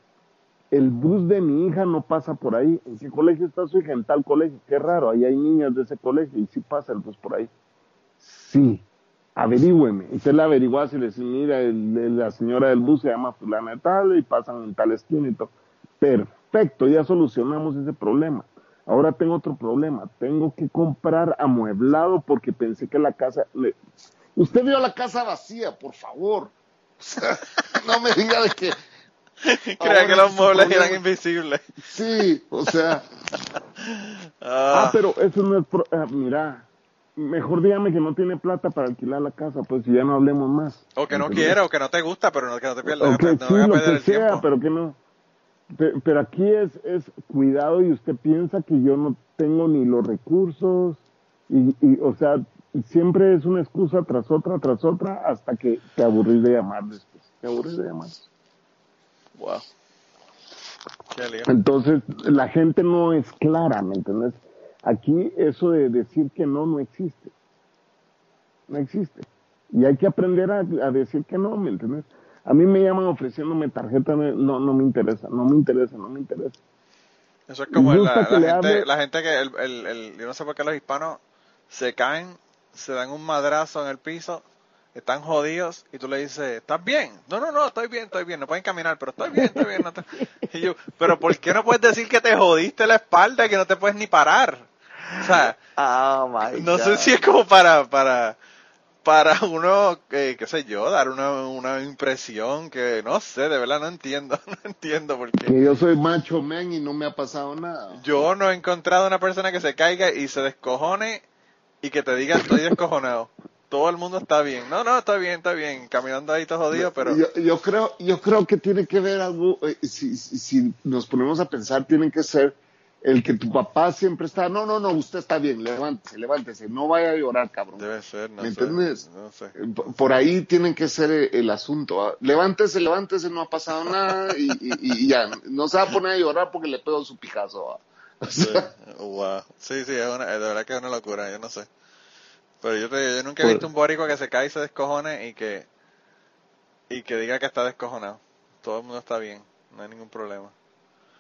el bus de mi hija no pasa por ahí. ¿En qué colegio está su hija? En tal colegio. Qué raro, ahí hay niñas de ese colegio y sí pasa el bus por ahí. Sí, averígüeme. Y usted le averigua y le dice, mira, el- el- la señora del bus se llama fulana de tal y pasan en tal esquina y todo. Perfecto, ya solucionamos ese problema. Ahora tengo otro problema. Tengo que comprar amueblado porque pensé que la casa... le- Usted vio la casa vacía, por favor. No me diga de que... Creía que los muebles problema. eran invisibles. Sí, o sea... Ah, Ah, pero eso no es... pro- ah, mira, mejor dígame que no tiene plata para alquilar la casa, pues si ya no hablemos más. o que no quiera, o que no te gusta, pero no, que no te pierdas, Ok, no, sí, lo que el sea, tiempo. pero que no. Pe- Pero aquí es, es cuidado y usted piensa que yo no tengo ni los recursos y, y, o sea, siempre es una excusa tras otra, tras otra, hasta que te aburrís de llamar después. Te aburrís de llamar. Wow. Qué. Entonces, la gente no es clara, ¿me entiendes? Aquí eso de decir que no, no existe. No existe. Y hay que aprender a, a decir que no, ¿me entiendes? A mí me llaman ofreciéndome tarjeta, no, no me interesa, no me interesa, no me interesa. Eso es como la, gente, hable- la gente que, el, el, el- yo no sé por qué los hispanos se caen, se dan un madrazo en el piso, están jodidos y tú le dices, ¿estás bien? No, no, no, estoy bien, estoy bien, no pueden caminar, pero estoy bien, estoy bien. No te-". Y yo, pero ¿por qué no puedes decir que te jodiste la espalda y que no te puedes ni parar? O sea, Oh my no sé si es como para, para, para uno, eh, qué sé yo, dar una, una impresión que, no sé, de verdad no entiendo, no entiendo por qué. Que yo soy macho man y no me ha pasado nada. Yo no he encontrado una persona que se caiga y se descojone y que te diga estoy descojonado. Todo el mundo está bien. No, no, está bien, está bien. Caminando ahí todo jodido, pero... yo, yo creo, yo creo que tiene que ver algo, eh, si, si, si nos ponemos a pensar, tiene que ser el que tu papá siempre está, no, no, no, usted está bien, levántese, levántese, no vaya a llorar, cabrón. Debe ser, no ¿Me sé. entiendes? No sé. Eh, Por ahí tiene que ser el, el asunto. ¿ah? Levántese, levántese, no ha pasado nada y, y- y ya, no se va a poner a llorar porque le pego su Picasso. ¿ah? O Sí, wow. Sí, sí, es una, de verdad que es una locura, yo no sé. Pero yo, te, digo, yo nunca he visto un boricua que se cae y se descojone y que, y que diga que está descojonado. Todo el mundo está bien, no hay ningún problema.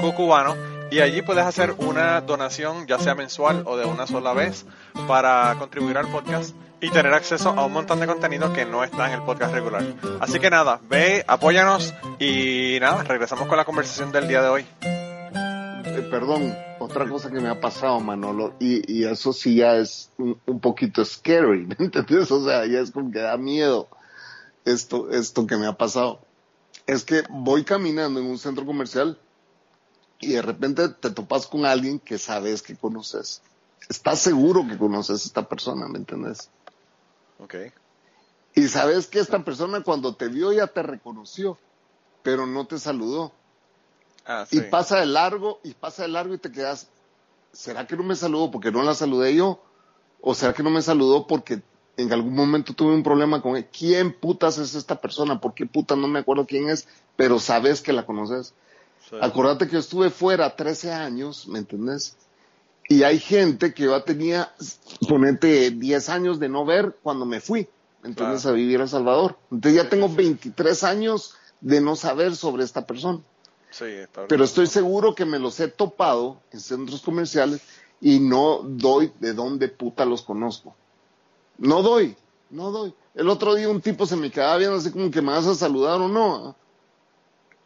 cucubano y allí puedes hacer una donación ya sea mensual o de una sola vez para contribuir al podcast y tener acceso a un montón de contenido que no está en el podcast regular. Así que nada, ve, apóyanos y nada, regresamos con la conversación del día de hoy. eh, perdón, otra cosa que me ha pasado, Manolo, y, y eso sí ya es un, un poquito scary, ¿me entiendes? O sea, ya es como que da miedo esto, esto que me ha pasado. Es que voy caminando en un centro comercial y de repente te topas con alguien que sabes que conoces. Estás seguro que conoces a esta persona, ¿me entiendes? Ok. Y sabes que esta persona cuando te vio ya te reconoció, pero no te saludó. Ah, sí. Y pasa de largo, y pasa de largo y te quedas, ¿será que no me saludó porque no la saludé yo? ¿O será que no me saludó porque en algún momento tuve un problema con él? ¿Quién putas es esta persona? ¿Por qué putas no me acuerdo quién es? Pero sabes que la conoces. Sí. Acordate que yo estuve fuera 13 años, ¿me entendés? Y hay gente que yo tenía, ponete 10 años de no ver cuando me fui, ¿me entiendes? Claro. A vivir a Salvador. Entonces ya tengo sí. 23 años de no saber sobre esta persona. Sí, está Pero estoy seguro que me los he topado en centros comerciales y no doy de dónde puta los conozco. No doy, no doy. El otro día un tipo se me quedaba viendo así como que me vas a saludar o no. ¿ah?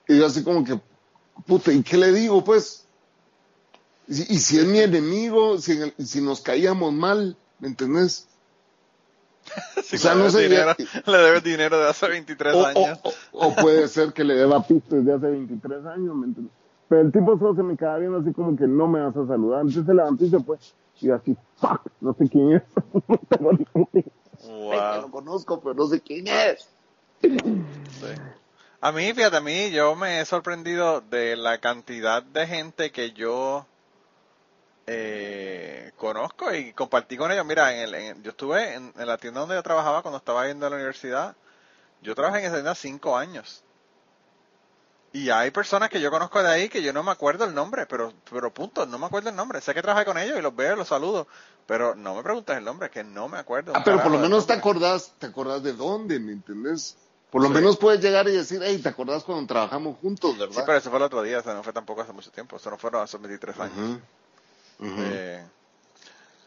Y yo así como que, puta, ¿y qué le digo pues? Y, si- y si es mi enemigo, si, en el- si nos caíamos mal, ¿me entendés? Sí, o sea, le no debes sé, dinero, ya- le debes dinero de hace 23 O, años. o- o- o puede ser que le deba pistas de hace 23 años, ¿me entiendes? Pero el tipo solo se me quedaba viendo así como que no me vas a saludar. Entonces se levantó y se fue. Y así, fuck, no sé quién es. no tengo ni puta idea. Sé que lo Wow. conozco, pero no sé quién es. Sí. A mí, fíjate, a mí yo me he sorprendido de la cantidad de gente que yo eh, conozco y compartí con ellos. Mira, en el- en- yo estuve en, en la tienda donde yo trabajaba cuando estaba yendo a la universidad. Yo trabajé en esa tienda cinco años. Y hay personas que yo conozco de ahí que yo no me acuerdo el nombre, pero, pero punto, no me acuerdo el nombre. Sé que trabajé con ellos y los veo, los saludo, pero no me preguntas el nombre, que no me acuerdo. Ah, pero por lo menos te acordás, te acordás de dónde, ¿me entendés? Por lo Sí. menos puedes llegar y decir, hey, ¿te acordás cuando trabajamos juntos, verdad? Sí, pero eso fue el otro día, o sea, no fue tampoco hace mucho tiempo, eso no fueron hace 23 años. Eh,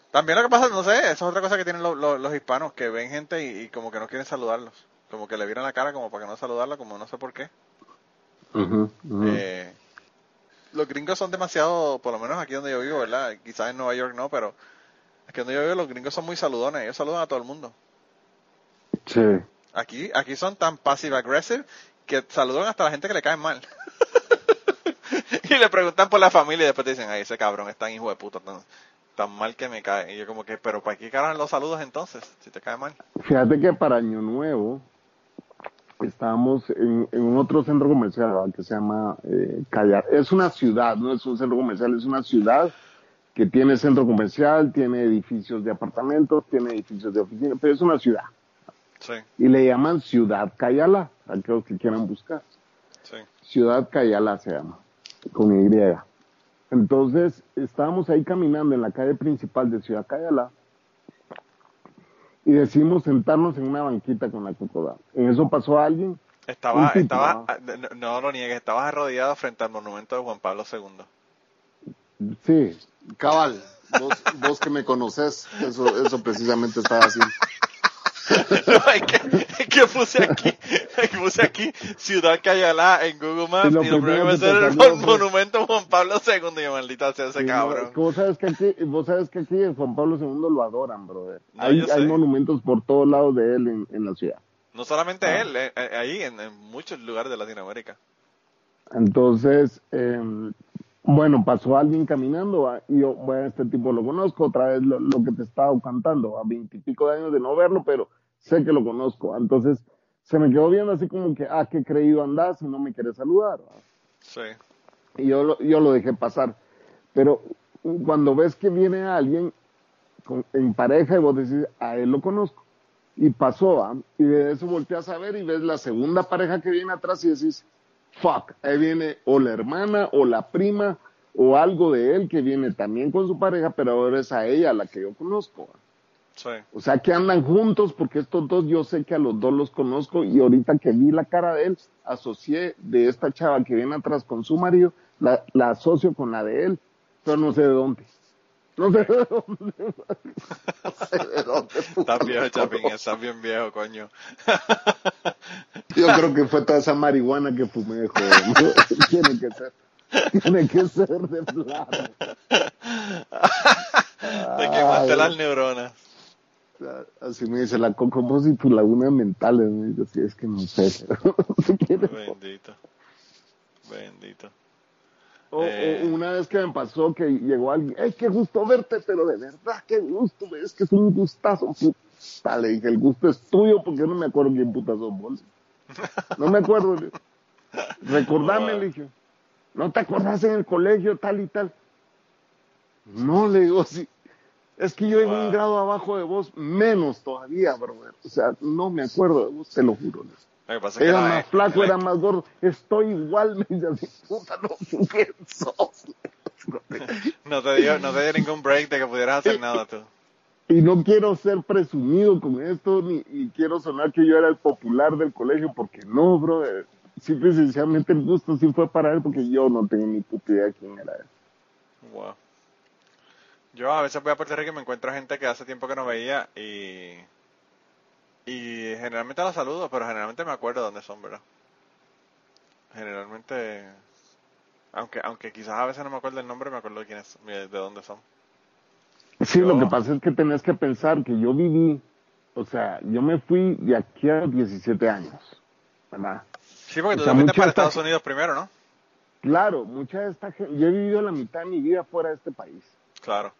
también lo que pasa, no sé, eso es otra cosa que tienen lo- lo- los hispanos, que ven gente y, y como que no quieren saludarlos. Como que le viran la cara como para que no saludarla, como no sé por qué. Eh, los gringos son demasiado, por lo menos aquí donde yo vivo, ¿verdad? Quizás en Nueva York no, pero aquí donde yo vivo los gringos son muy saludones, ellos saludan a todo el mundo. Sí. Aquí, aquí son tan passive aggressive que saludan hasta la gente que le cae mal. y le preguntan por la familia y después te dicen, ay, ese cabrón es tan hijo de puta, tan, tan mal que me cae. Y yo como que, pero ¿para qué carajo los saludos entonces? Si te cae mal. Fíjate que para Año Nuevo estábamos en, en otro centro comercial que se llama eh, Callar. Es una ciudad, no es un centro comercial, es una ciudad que tiene centro comercial, tiene edificios de apartamentos, tiene edificios de oficina, pero es una ciudad. Sí, Y le llaman Ciudad Cayala, a aquellos que quieran buscar. sí. Ciudad Cayala se llama, con Y. Entonces, estábamos ahí caminando en la calle principal de Ciudad Cayala y decidimos sentarnos en una banquita con la cocoda. En eso pasó alguien. Estaba, tipo, estaba, ¿no? no, no lo niegues, estabas arrodillado frente al monumento de Juan Pablo II. Sí, cabal. Vos, vos que me conoces, eso, eso precisamente estaba así. No, es que, es que puse aquí, es que puse aquí Ciudad Cayalá en Google Maps Y lo y lo primero que me sale el monumento Juan Pablo II y yo, maldita sea ese Sí, no, cabrón. es que vos sabes que aquí, vos sabes que aquí en Juan Pablo II lo adoran, brother. No, hay, hay monumentos por todos lados de él en, en la ciudad. No solamente Ah. él, eh, eh, ahí en, en muchos lugares de Latinoamérica. Entonces, eh, bueno, pasó alguien caminando ¿va? y yo, bueno, este tipo lo conozco, otra vez lo, lo que te estaba cantando, a veintipico de años de no verlo, pero sé que lo conozco. Entonces, se me quedó viendo así como que, ah, qué creído andás y no me querés saludar. Sí. Y yo lo, yo lo dejé pasar. Pero cuando ves que viene alguien con- en pareja y vos decís, a él lo conozco. Y pasó, ¿va? y de eso volteas a ver y ves la segunda pareja que viene atrás y decís, fuck, ahí viene o la hermana o la prima o algo de él que viene también con su pareja, pero ahora es a ella la que yo conozco. ¿va? Sí. O sea, que andan juntos porque estos dos yo sé que a los dos los conozco y ahorita que vi la cara de él, asocié de esta chava que viene atrás con su marido, la, la asocio con la de él, pero no sé de dónde. No sé de dónde. No sé de dónde. Estás viejo, Chapín, estás bien viejo, coño. Yo creo que fue toda esa marihuana que fumé, joder. Tiene que ser. Tiene que ser de plano. Te quemaste Ay. las neuronas. Así me dice la Coco, vos y tus lagunas mentales. Me dice, sí, es que no sé. Bendito. Bendito. O, Eh. o una vez que me pasó que llegó alguien, ¡ay, qué gusto verte! Pero de verdad, qué gusto, es que es un gustazo. Puta, le dije, el gusto es tuyo porque yo no me acuerdo quién puta vos. No me acuerdo. Recordame, le dije. ¿No te acordás en el colegio tal y tal? No, le digo, sí. Es que yo en un grado abajo de vos, menos todavía, brother. O sea, no me acuerdo de vos, te lo juro. le- Lo que pasa es que Era más flaco, la- era más gordo. Estoy igual, me dice así, puta, no, ¿tú ¿quién sos? No te dio, no te dio ningún break de que pudieras hacer nada tú. Y no quiero ser presumido con esto, ni y quiero sonar que yo era el popular del colegio, porque no, brother. Simple y sencillamente el gusto sí fue para él, porque yo no tengo ni puta idea quién era él. Wow. Yo a veces voy a Puerto Rico y me encuentro gente que hace tiempo que no veía y y generalmente los saludo, pero generalmente me acuerdo de dónde son, ¿verdad? Generalmente, aunque aunque quizás a veces no me acuerdo el nombre, me acuerdo de quiénes, de dónde son. Sí, Yo- lo que pasa es que tenés que pensar que yo viví, o sea, yo me fui de aquí a los 17 años, ¿verdad? Sí, porque O tú sea, te fuiste para esta- Estados Unidos primero, ¿no? Claro, mucha de esta gente, yo he vivido la mitad de mi vida fuera de este país. Claro,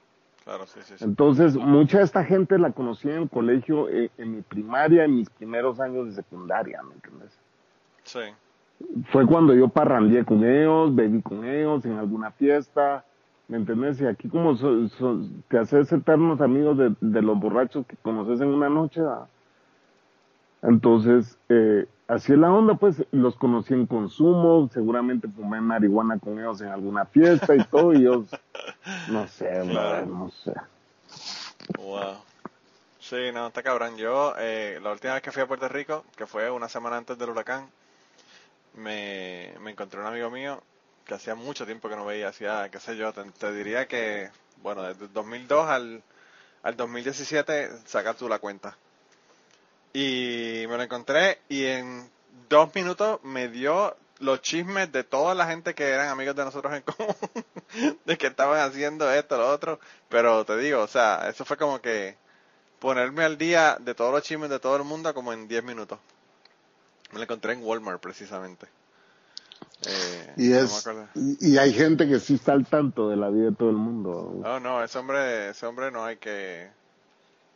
claro, sí, sí, sí. Entonces, mucha de esta gente la conocí en el colegio, eh, en mi primaria, en mis primeros años de secundaria, ¿me entiendes? Sí, Fue cuando yo parrandeé con ellos, bebí con ellos en alguna fiesta, ¿me entiendes? Y aquí como so- so- te haces eternos amigos de, de los borrachos que conoces en una noche, ¿verdad? Entonces, eh, así es la onda, pues los conocí en consumo, seguramente fumé marihuana con ellos en alguna fiesta y todo, y ellos, no sé, brother, no sé. wow. Sí, no, está cabrón. Yo, eh, la última vez que fui a Puerto Rico, que fue una semana antes del huracán, me, me encontré un amigo mío que hacía mucho tiempo que no veía, hacía, qué sé yo, te, te diría que, bueno, desde el 2002 al, al 2017, saca tú la cuenta. Y me lo encontré y en dos minutos me dio los chismes de toda la gente que eran amigos de nosotros en común, de que estaban haciendo esto, lo otro, pero te digo, o sea, eso fue como que ponerme al día de todos los chismes de todo el mundo como en 10 minutos. Me lo encontré en Walmart precisamente. Eh, Y, es, y, y hay gente que sí está al tanto de la vida de todo el mundo. No, no, ese hombre, ese hombre no hay que...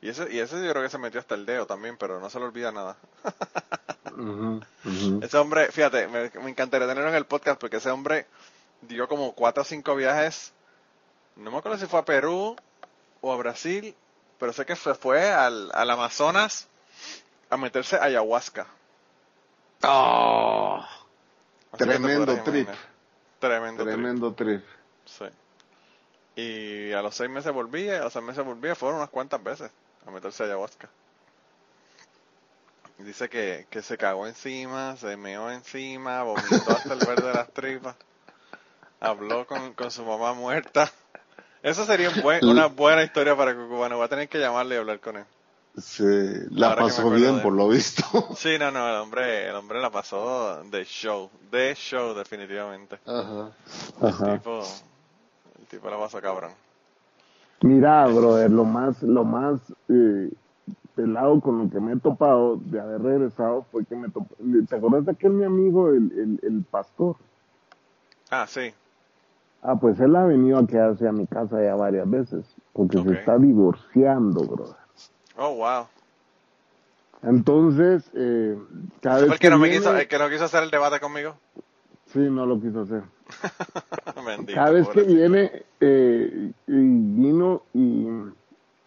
Y ese, y ese yo creo que se metió hasta el dedo también, pero no se le olvida nada. Ese hombre, fíjate, me, me encantaría tenerlo en el podcast porque ese hombre dio como cuatro o cinco viajes. No me acuerdo si fue a Perú o a Brasil, pero sé que se fue al, al Amazonas a meterse ayahuasca. Oh, Tremendo trip. imaginar. Tremendo, trip. tremendo trip. Sí. Y a los seis meses volvía, a los seis meses volvía, fueron unas cuantas veces a meterse ayahuasca. Dice que, que se cagó encima, se meó encima, vomitó hasta el verde de las tripas, habló con, con su mamá muerta. Eso sería un buen- una buena historia para Cucubano. Voy a tener que llamarle y hablar con él. Sí, la Ahora pasó bien por lo visto. Sí, no, no, el hombre, el hombre la pasó de show, de show definitivamente. Ajá. El tipo, el tipo la pasó cabrón. Mira, brother, lo más, lo más eh, pelado con lo que me he topado de haber regresado fue que me topé. ¿Te acuerdas de aquel mi amigo, el, el, el pastor? Ah, sí. Ah, pues él ha venido a quedarse a mi casa ya varias veces, porque se está divorciando, brother. Oh, wow. Entonces, eh, cada ¿Ese vez fue el que no me viene- quiso, el que no quiso hacer el debate conmigo? Sí, no lo quiso hacer. Bendito, Cada vez que viene, eh, y vino y,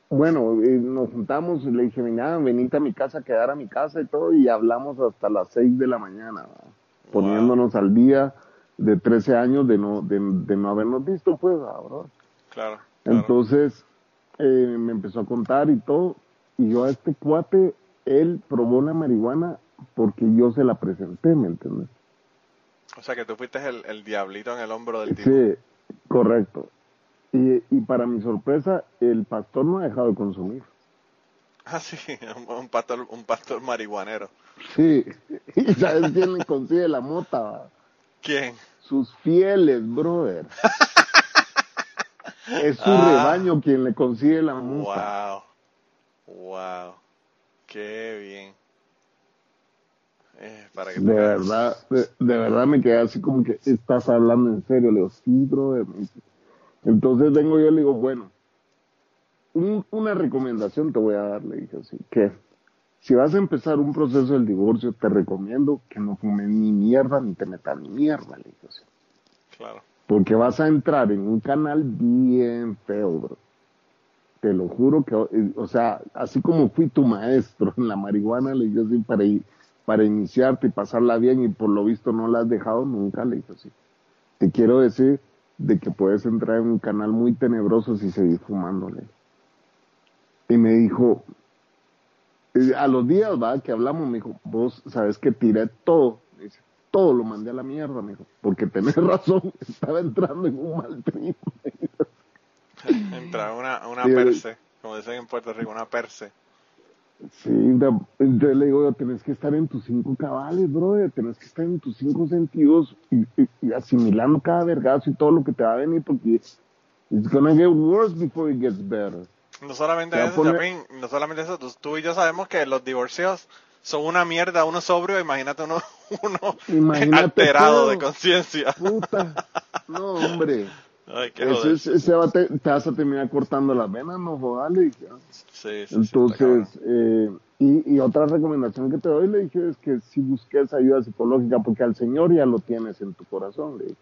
bueno, eh, nos juntamos y le dije, venga, venite a mi casa, a quedar a mi casa y todo, y hablamos hasta las 6 de la mañana, poniéndonos al día de 13 años de no, de, de no habernos visto, pues, ¿va, bro? Claro. claro. Entonces, eh, me empezó a contar y todo, y yo a este cuate, él probó la marihuana porque yo se la presenté, ¿me entiendes? O sea que tú fuiste el, el diablito en el hombro del tipo. Sí, correcto. Y, y para mi sorpresa, el pastor no ha dejado de consumir. Ah, sí, un, pastor, un pastor marihuanero. Sí, y ¿sabes quién le consigue la mota? ¿Quién? Sus fieles, brother. Es su Ah. rebaño quien le consigue la mota. Wow. Wow. Qué bien. Eh, para que De verdad, de, de verdad me quedé así como que estás hablando en serio. Le digo, sí, brother. Entonces vengo yo y le digo, bueno, un- una recomendación te voy a dar, le dije así, que si vas a empezar un proceso del divorcio, te recomiendo que no fumes ni mierda ni te metas ni mierda, le dije así. Claro. Porque vas a entrar en un canal bien feo, bro. Te lo juro que, eh, o sea, así como fui tu maestro en la marihuana, le dije así, para, i- para iniciarte y pasarla bien y por lo visto no la has dejado nunca, le dije así. Te quiero decir de que puedes entrar en un canal muy tenebroso si seguís fumándole. Y me dijo, a los días, va, que hablamos, me dijo, vos sabes que tiré todo. Me dice, todo lo mandé a la mierda, me dijo, porque tenés razón, estaba entrando en un mal trip. Entra una, una perse, como dicen en Puerto Rico, una perse. Sí, entonces le digo, tenés que estar en tus cinco cabales, brother, tenés que estar en tus cinco sentidos y, y- y asimilando cada vergazo y todo lo que te va a venir porque it's gonna get worse before it gets better. No solamente eso, poner- Chapín, no solamente eso, tú, tú y yo sabemos que los divorcios son una mierda, uno sobrio, imagínate uno, uno Imagínate alterado todo. de conciencia. Puta, no, hombre. Ay, qué joder. ese va te, te vas a terminar cortando las venas, no jodas, le dije. ah. Sí, sí, Entonces, eh, y, y otra recomendación que te doy, le dije, es que si busques ayuda psicológica, porque al Señor ya lo tienes en tu corazón, le dije.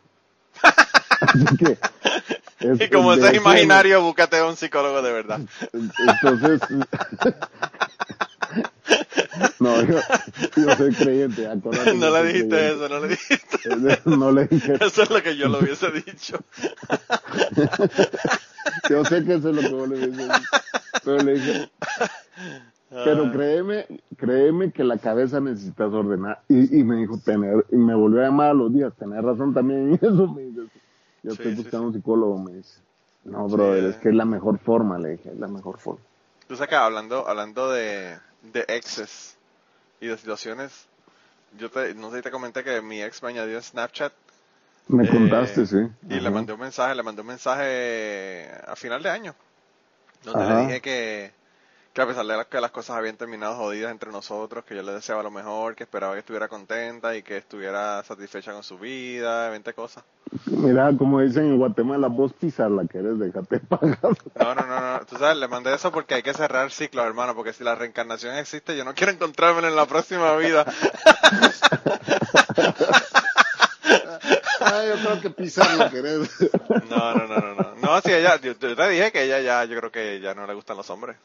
Así que, es- y como es ese es imaginario, búscate a un psicólogo de verdad. Entonces, no, yo, yo soy creyente, No le dijiste creyente. eso, no le dijiste. No le dije, Eso es lo que yo le hubiese dicho. yo sé que eso es lo que vos le dices, pero le dije, Pero Ah, créeme, créeme que la cabeza necesitas ordenar. Y, y me dijo, tener, y me volvió a llamar a los días, tener razón también en eso, me dice. Yo Sí, estoy buscando sí. un psicólogo, me dice. No, brother, es que es la mejor forma, le dije, es la mejor forma. Tú que hablando, hablando de, de exes y de situaciones, yo te, no sé si te comenté que mi ex me añadió en Snapchat Me Eh, contaste, sí. y le mandé un mensaje, le mandé un mensaje a final de año, donde Ajá. le dije que, que a pesar de que las cosas habían terminado jodidas entre nosotros, que yo le deseaba lo mejor, que esperaba que estuviera contenta y que estuviera satisfecha con su vida, 20 cosas. Mira, como dicen en Guatemala, vos pisar la que eres, déjate pagar. No, no, no, no, tú sabes, le mandé eso porque hay que cerrar ciclos, hermano, porque si la reencarnación existe, yo no quiero encontrármela en la próxima vida. Ah, yo creo que pisar la que eres. No, no, no, no, no. No, si ella, yo, yo te dije que ella ya, yo creo que ya no le gustan los hombres.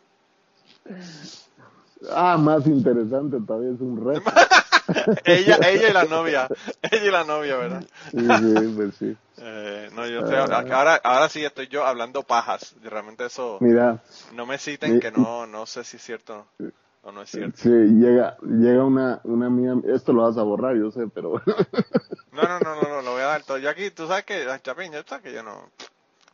Ah, más interesante, todavía es un reto. ella, ella y la novia, ella y la novia, ¿verdad? Sí, sí, pues sí. Eh, no, yo estoy, ahora, ahora sí estoy yo hablando pajas. Realmente eso, Mira, no me citen que no, no sé si es cierto o no es cierto. sí, llega, llega una, una amiga, esto lo vas a borrar, yo sé, pero No, no, no, no, no, lo voy a dar todo. Yo aquí, tú sabes que, Chapín, yo sabes que yo no,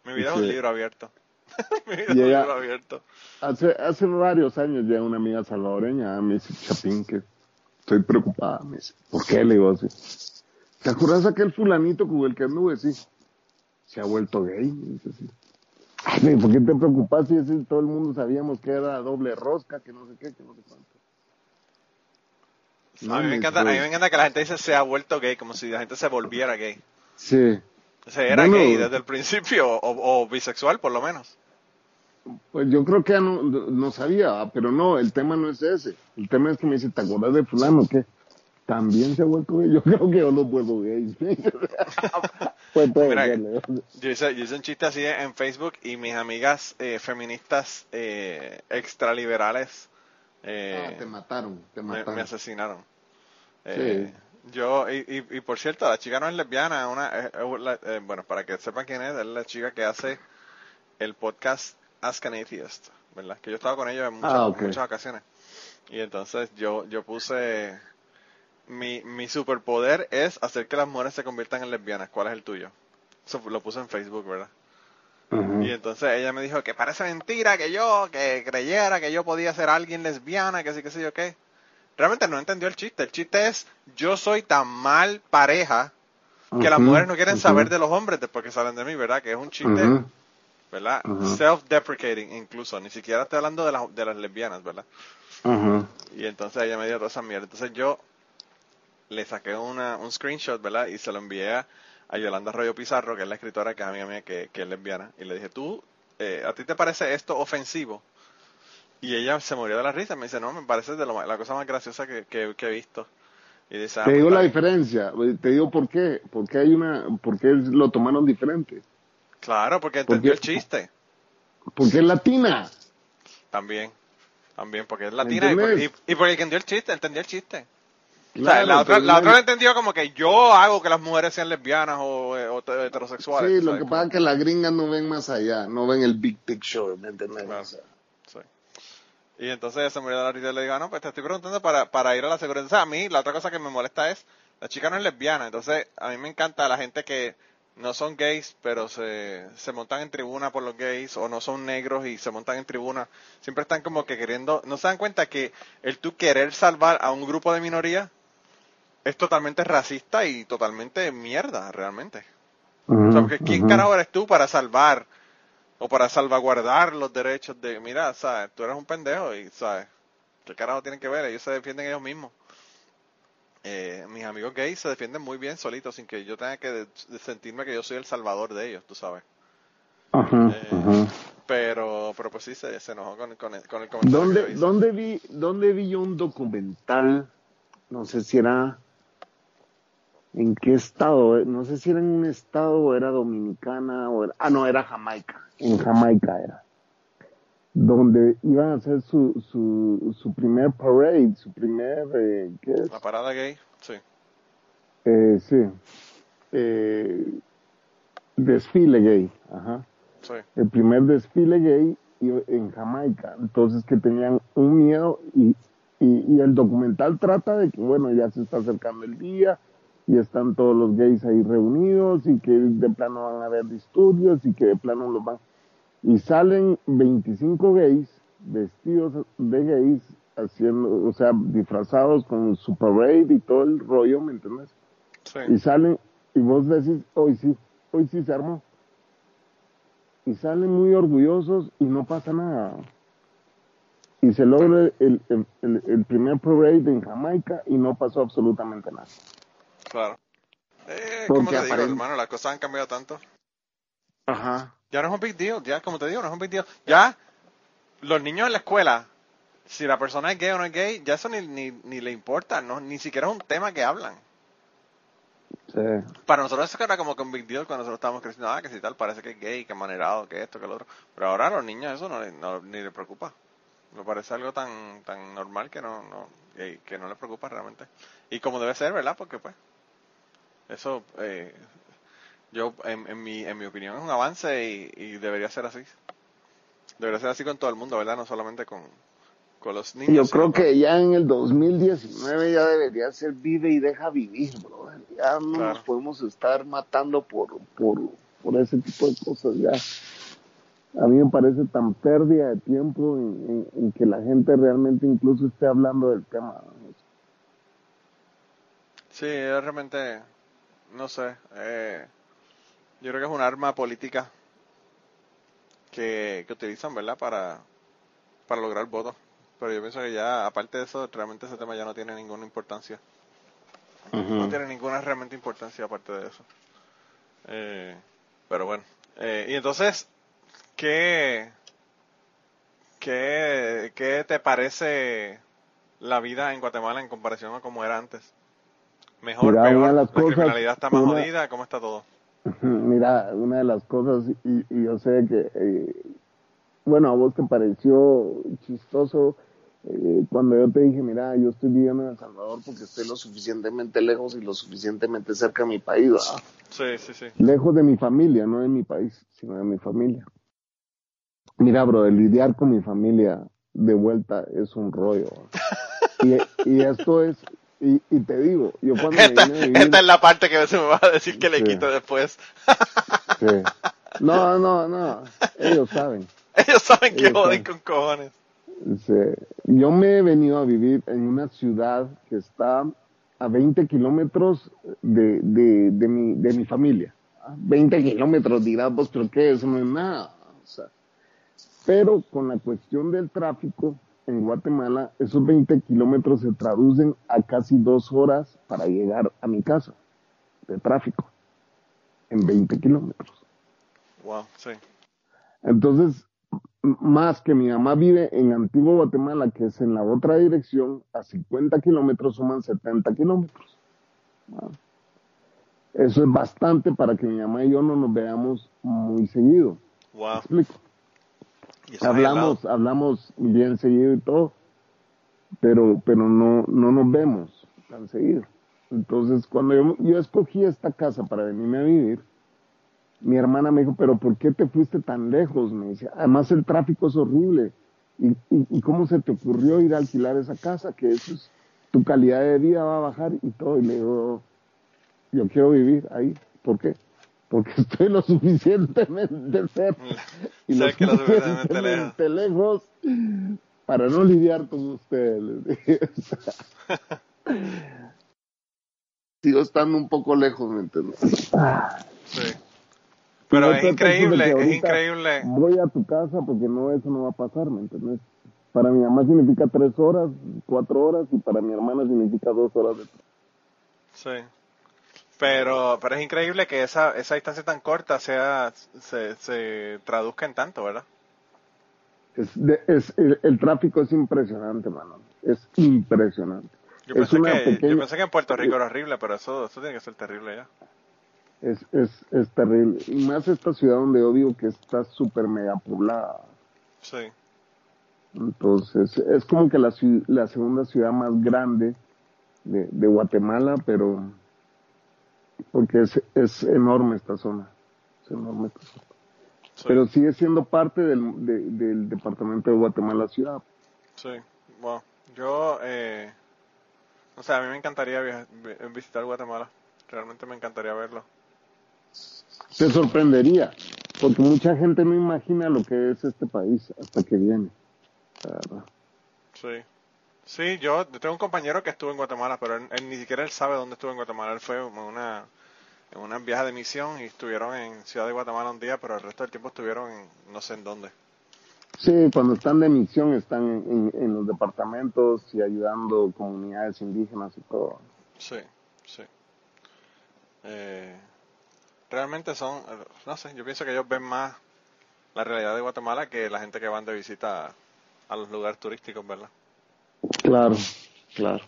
mi vida es un libro abierto. Llega- libro abierto. hace, hace varios años llega una amiga salvadoreña, me dice, Chapín, que estoy preocupada, me dice, ¿por qué? Le digo así. ¿Te acuerdas aquel fulanito con el que anduve? Sí. Se ha vuelto gay, me dice así. Ay, ¿por qué te preocupas si todo el mundo sabíamos que era doble rosca, que no sé qué, que no sé cuánto? a, mí me encanta, a mí me encanta que la gente dice se ha vuelto gay, como si la gente se volviera gay. Sí. O sea, era Bueno. gay desde el principio, o, o bisexual por lo menos. Pues yo creo que ya no, no sabía, ah, pero no, el tema no es ese. El tema es que me dice, ¿te acuerdas de fulano que también se ha vuelto gay? Yo creo que yo los vuelvo gays. pues puede Mira. Yo hice, yo hice un chiste así en Facebook y mis amigas eh, feministas eh, extraliberales eh, Ah, te mataron, te mataron. me asesinaron. Eh, Yo, y, y, y por cierto, la chica no es lesbiana, una, eh, bueno, para que sepan quién es, es la chica que hace el podcast Ask an Atheist, ¿verdad? Que yo estaba con ella en muchas, Ah, muchas ocasiones. Y entonces yo, yo puse, mi, mi superpoder es hacer que las mujeres se conviertan en lesbianas. ¿Cuál es el tuyo? Eso lo puse en Facebook, ¿verdad? Y entonces ella me dijo que parece mentira que yo, que creyera que yo podía ser alguien lesbiana, que sí, que sí, yo qué. Realmente no entendió el chiste. El chiste es, yo soy tan mal pareja que las mujeres no quieren saber de los hombres después que salen de mí, ¿verdad? Que es un chiste, ¿verdad? Self-deprecating incluso. Ni siquiera estoy hablando de, las de las lesbianas, ¿verdad? Y entonces ella me dio toda esa mierda. Entonces yo le saqué una, un screenshot, ¿verdad? Y se lo envié a, a Yolanda Arroyo Pizarro, que es la escritora que es amiga mía, que, que es lesbiana. Y le dije, ¿tú, eh, a ti te parece esto ofensivo? Y ella se murió de la risa. Me dice, no, me parece de lo, la cosa más graciosa que, que, que he visto. Y dice, ah, Te pues, digo la diferencia, te digo por qué, porque hay una, porque lo tomaron diferente, Claro, porque entendió el chiste. porque es latina. También. También, porque es ¿Me latina y, por- entiendes? y, y porque entendió el chiste, entendió el chiste. O sea, Claro, la otra, la otra lo entendió como que yo hago que las mujeres sean lesbianas o, eh, o te- heterosexuales. Sí, lo sabes, que pasa es que las gringas no ven más allá, no ven el big picture, ¿me entiendes? Claro. O sea, Sí. Y entonces se murió de la risa y le digo, "Ah, no, pues te estoy preguntando para, para ir a la seguridad. O sea, a mí la otra cosa que me molesta es, la chica no es lesbiana, entonces a mí me encanta la gente que no son gays, pero se, se montan en tribuna por los gays, o no son negros y se montan en tribuna. Siempre están como que queriendo, no se dan cuenta que el tú querer salvar a un grupo de minoría es totalmente racista y totalmente mierda, realmente. O sea, porque ¿quién carajo eres tú para salvar o para salvaguardar los derechos de, mira, sabes, tú eres un pendejo y, sabes, ¿qué carajo tienen que ver? Ellos se defienden ellos mismos. Eh, mis amigos gays se defienden muy bien solitos sin que yo tenga que de- de sentirme que yo soy el salvador de ellos, tú sabes. Ajá, Eh, ajá. Pero, pero pues sí, se, se enojó con, con, el- con el comentario que ¿Dónde, yo hice. dónde vi, dónde vi yo un documental? No sé si era en qué estado, no sé si era en un estado o era dominicana o era, ah no, era Jamaica, en Jamaica era, donde iban a hacer su, su, su primer parade, su primer, eh, ¿qué es? La parada gay, sí. Eh, sí, eh, desfile gay, ajá. Sí. el primer desfile gay en Jamaica. Entonces que tenían un miedo y, y, y el documental trata de que, bueno, ya se está acercando el día y están todos los gays ahí reunidos y que de plano van a haber disturbios y que de plano los van... Y salen 25 gays vestidos de gays haciendo, o sea, disfrazados con su parade y todo el rollo, ¿me entiendes? Sí. y salen y vos decís hoy sí hoy sí se armó y salen muy orgullosos y no pasa nada y se logra el, el, el, el primer parade en Jamaica y no pasó absolutamente nada Claro. Eh, como te digo, hermano, las cosas han cambiado tanto. ajá Ya no es un big deal, ya, como te digo, no es un big deal. Ya, los niños en la escuela, si la persona es gay o no es gay, ya eso ni, ni, ni le importa, no, ni siquiera es un tema que hablan. sí. Para nosotros eso era como que un big deal cuando nosotros estábamos creciendo, ah, que si tal, parece que es gay, que es manerado, que esto, que lo otro. Pero ahora a los niños eso no, no- ni le preocupa. Me parece algo tan tan normal que no, no que, que no les preocupa realmente. Y como debe ser, ¿verdad? Porque pues, eso, eh, yo, en, en, mi, en mi opinión, es un avance y, y debería ser así. Debería ser así con todo el mundo, ¿verdad? No solamente con, con los niños. yo creo que ya en el 2019 ya debería ser vive y deja vivir bro ya no Claro. nos podemos estar matando por por por ese tipo de cosas ya a mí me parece tan pérdida de tiempo en, en- en que la gente realmente incluso esté hablando del tema. Sí, realmente, no sé, eh, yo creo que es un arma política que, que utilizan, ¿verdad? Para, para lograr votos. Pero yo pienso que ya, aparte de eso, realmente ese tema ya no tiene ninguna importancia. No tiene ninguna realmente importancia aparte de eso. Eh, pero bueno. Eh, y entonces, ¿qué, qué, ¿qué te parece la vida en Guatemala en comparación a cómo era antes? Mejor, Mira, peor, la cosas- criminalidad está más una- jodida, ¿cómo está todo? Mira, una de las cosas, y, y yo sé que, eh, bueno, a vos te pareció chistoso eh, cuando yo te dije, mira, yo estoy viviendo en El Salvador porque estoy lo suficientemente lejos y lo suficientemente cerca de mi país, ¿verdad? Sí, sí, sí. lejos de mi familia, no de mi país, sino de mi familia. Mira, bro, lidiar con mi familia de vuelta es un rollo. Y, y esto es, y, y te digo, yo cuando Esta, vivir, es la parte que se me va a decir que le Sí. quito después. sí. no, no, no, ellos saben. Ellos saben que Ellos joden saben. con cojones. Sí. Yo me he venido a vivir en una ciudad que está a 20 kilómetros de, de, de, mi, de mi familia. 20 kilómetros, dirás vos, pero ¿qué? Eso no es nada. O sea, pero con la cuestión del tráfico, en Guatemala, esos 20 kilómetros se traducen a casi dos horas para llegar a mi casa de tráfico, en 20 kilómetros. Wow, sí. Entonces, más que mi mamá vive en Antigua Guatemala, que es en la otra dirección, a 50 kilómetros suman 70 kilómetros. Wow. Eso es bastante para que mi mamá y yo no nos veamos muy seguido. ¿Me Wow. explico? Hablamos, hablamos bien seguido y todo, pero, pero no, no nos vemos tan seguido. Entonces, cuando yo, yo escogí esta casa para venirme a vivir, mi hermana me dijo, pero ¿por qué te fuiste tan lejos? Me dice, además el tráfico es horrible. ¿Y, y, y cómo se te ocurrió ir a alquilar esa casa? Que eso es, tu calidad de vida va a bajar y todo. Y le digo, yo quiero vivir ahí. ¿Por qué? Porque estoy lo suficientemente cerca y lo suficientemente lejos. para no lidiar con ustedes. Sigo estando un poco lejos, ¿me entiendes? Sí. Pero es increíble, es increíble. Voy a tu casa porque no, eso no va a pasar, ¿me entiendes? Para mi mamá significa tres horas, cuatro horas, y para mi hermana significa dos horas. De... Sí. Pero, pero es increíble que esa, esa distancia tan corta sea, se, se traduzca en tanto, ¿verdad? Es, de- es, el, el tráfico es impresionante, mano. Es impresionante. Yo Es pensé, una que, pequeña- yo pensé que en Puerto Rico era horrible, pero eso, eso tiene que ser terrible ya. Es, es, es terrible. Y más esta ciudad donde yo vivo que está súper mega poblada. Sí, Entonces, es como que la, la segunda ciudad más grande de, de Guatemala, pero porque es, es enorme esta zona. Es enorme esta zona. sí, Pero sigue siendo parte del, de- del departamento de Guatemala Ciudad. sí. Wow. Yo, eh, o sea, a mí me encantaría viajar- vi- visitar Guatemala. Realmente me encantaría verlo. Te sorprendería, porque mucha gente no imagina lo que es este país hasta que viene. La verdad. Sí. Sí, yo tengo un compañero que estuvo en Guatemala, pero él, él ni siquiera él sabe dónde estuvo en Guatemala. Él fue en una, en una viaje de misión y estuvieron en Ciudad de Guatemala un día, pero el resto del tiempo estuvieron en no sé en dónde. Sí, cuando están de misión están en, en- en los departamentos y ayudando comunidades indígenas y todo. Sí, sí. Eh, realmente son, no sé, yo pienso que ellos ven más la realidad de Guatemala que la gente que van de visita a los lugares turísticos, ¿verdad? Claro, claro.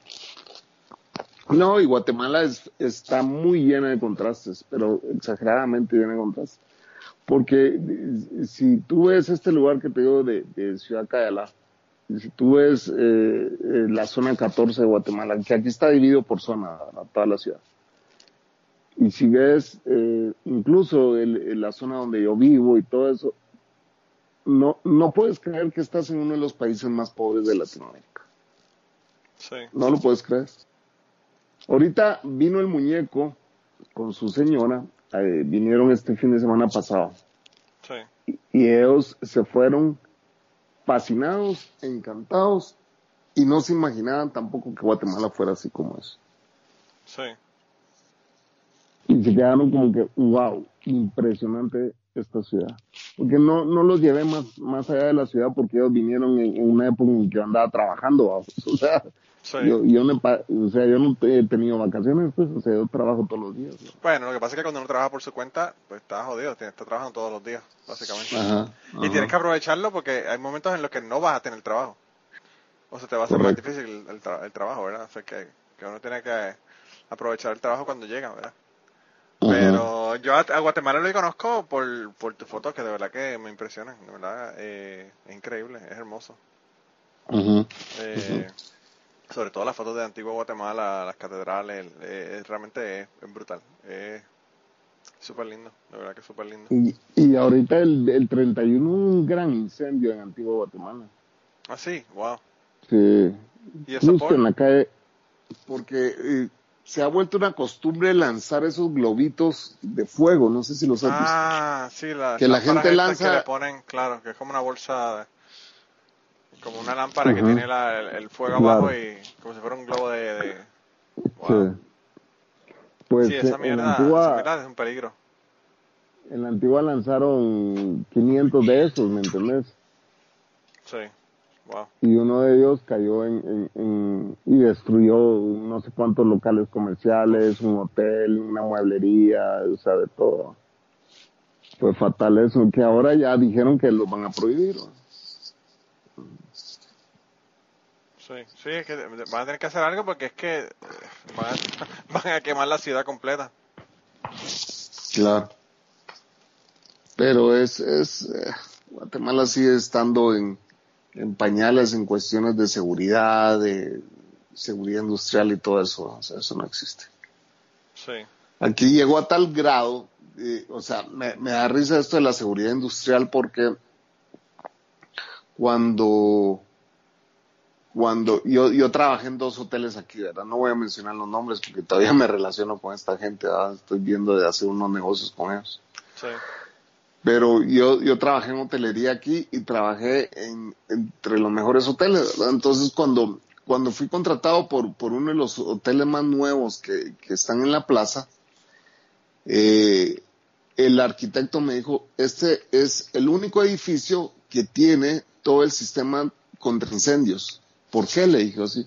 No, y Guatemala es, está muy llena de contrastes, pero exageradamente llena de contrastes. Porque eh, si tú ves este lugar que te digo de, de Ciudad Cayala, y si tú ves eh, eh, la zona 14 de Guatemala, que aquí está dividido por zona, toda la ciudad. Y si ves incluso la zona donde yo vivo y todo eso, no, no puedes creer que estás en uno de los países más pobres de Latinoamérica. Sí, No lo puedes creer. Ahorita vino el muñeco con su señora, eh, vinieron este fin de semana pasado, sí, y, y ellos se fueron fascinados, encantados, y no se imaginaban tampoco que Guatemala fuera así como es. sí, Y se quedaron como que, wow, impresionante esta ciudad. Porque no, no los llevé más, más allá de la ciudad porque ellos vinieron en, en una época en que yo andaba trabajando, vamos. o sea, sí. yo, yo, no, o sea, yo no he tenido vacaciones, pues, o sea, yo trabajo todos los días. ¿no? Bueno, lo que pasa es que cuando uno trabaja por su cuenta, pues está jodido, tiene- está trabajando todos los días, básicamente. Ajá, Y ajá. tienes que aprovecharlo porque hay momentos en los que no vas a tener trabajo. O sea, te va a hacer más Correcto. difícil el, tra- el trabajo, ¿verdad? O sea, que, que uno tiene que aprovechar el trabajo cuando llega, ¿verdad? Pero yo a, a Guatemala lo conozco por, por tus fotos que de verdad que me impresionan, de verdad, eh, es increíble, es hermoso. Ajá. Eh, Sobre todo las fotos de Antigua Guatemala, las catedrales, eh, realmente es, es brutal, es súper lindo, de verdad que es súper lindo. Y, y ahorita el, el 31 un gran incendio en Antigua Guatemala. Ah, sí, wow. Sí. ¿Y eso Justo por? en la calle. Porque eh, se ha vuelto una costumbre lanzar esos globitos de fuego. No sé si los has visto. Ah, sí, las Que la gente lanza- que le ponen, claro, que es como una bolsa, como una lámpara que tiene la- el, el fuego Claro. abajo y como si fuera un globo de... de- wow. Sí. Pues Sí, esa en, mierda, la esa antigua, mierda es un peligro. en la antigua lanzaron 500 de esos, ¿me entendés? Sí, Wow. y uno de ellos cayó en, en- en- y destruyó no sé cuántos locales comerciales, un hotel, una mueblería, o sea, de todo. Fue fatal eso, que ahora ya dijeron que lo van a prohibir. Sí, sí, es que van a tener que hacer algo porque es que eh, van a, van a quemar la ciudad completa. Claro. Pero es, es, eh, Guatemala sigue estando en, en pañales en cuestiones de seguridad, de seguridad industrial y todo eso. O sea, eso no existe. Sí, Aquí llegó a tal grado, eh, o sea, me, me da risa esto de la seguridad industrial porque cuando, cuando yo, yo trabajé en dos hoteles aquí, ¿verdad? No voy a mencionar los nombres porque todavía me relaciono con esta gente, ¿verdad? Estoy viendo de hacer unos negocios con ellos. sí, Pero yo, yo trabajé en hotelería aquí y trabajé en, entre los mejores hoteles. Entonces cuando, cuando fui contratado por, por uno de los hoteles más nuevos que, que están en la plaza, eh, el arquitecto me dijo, este es el único edificio que tiene todo el sistema contra incendios. ¿Por qué? Le dije así.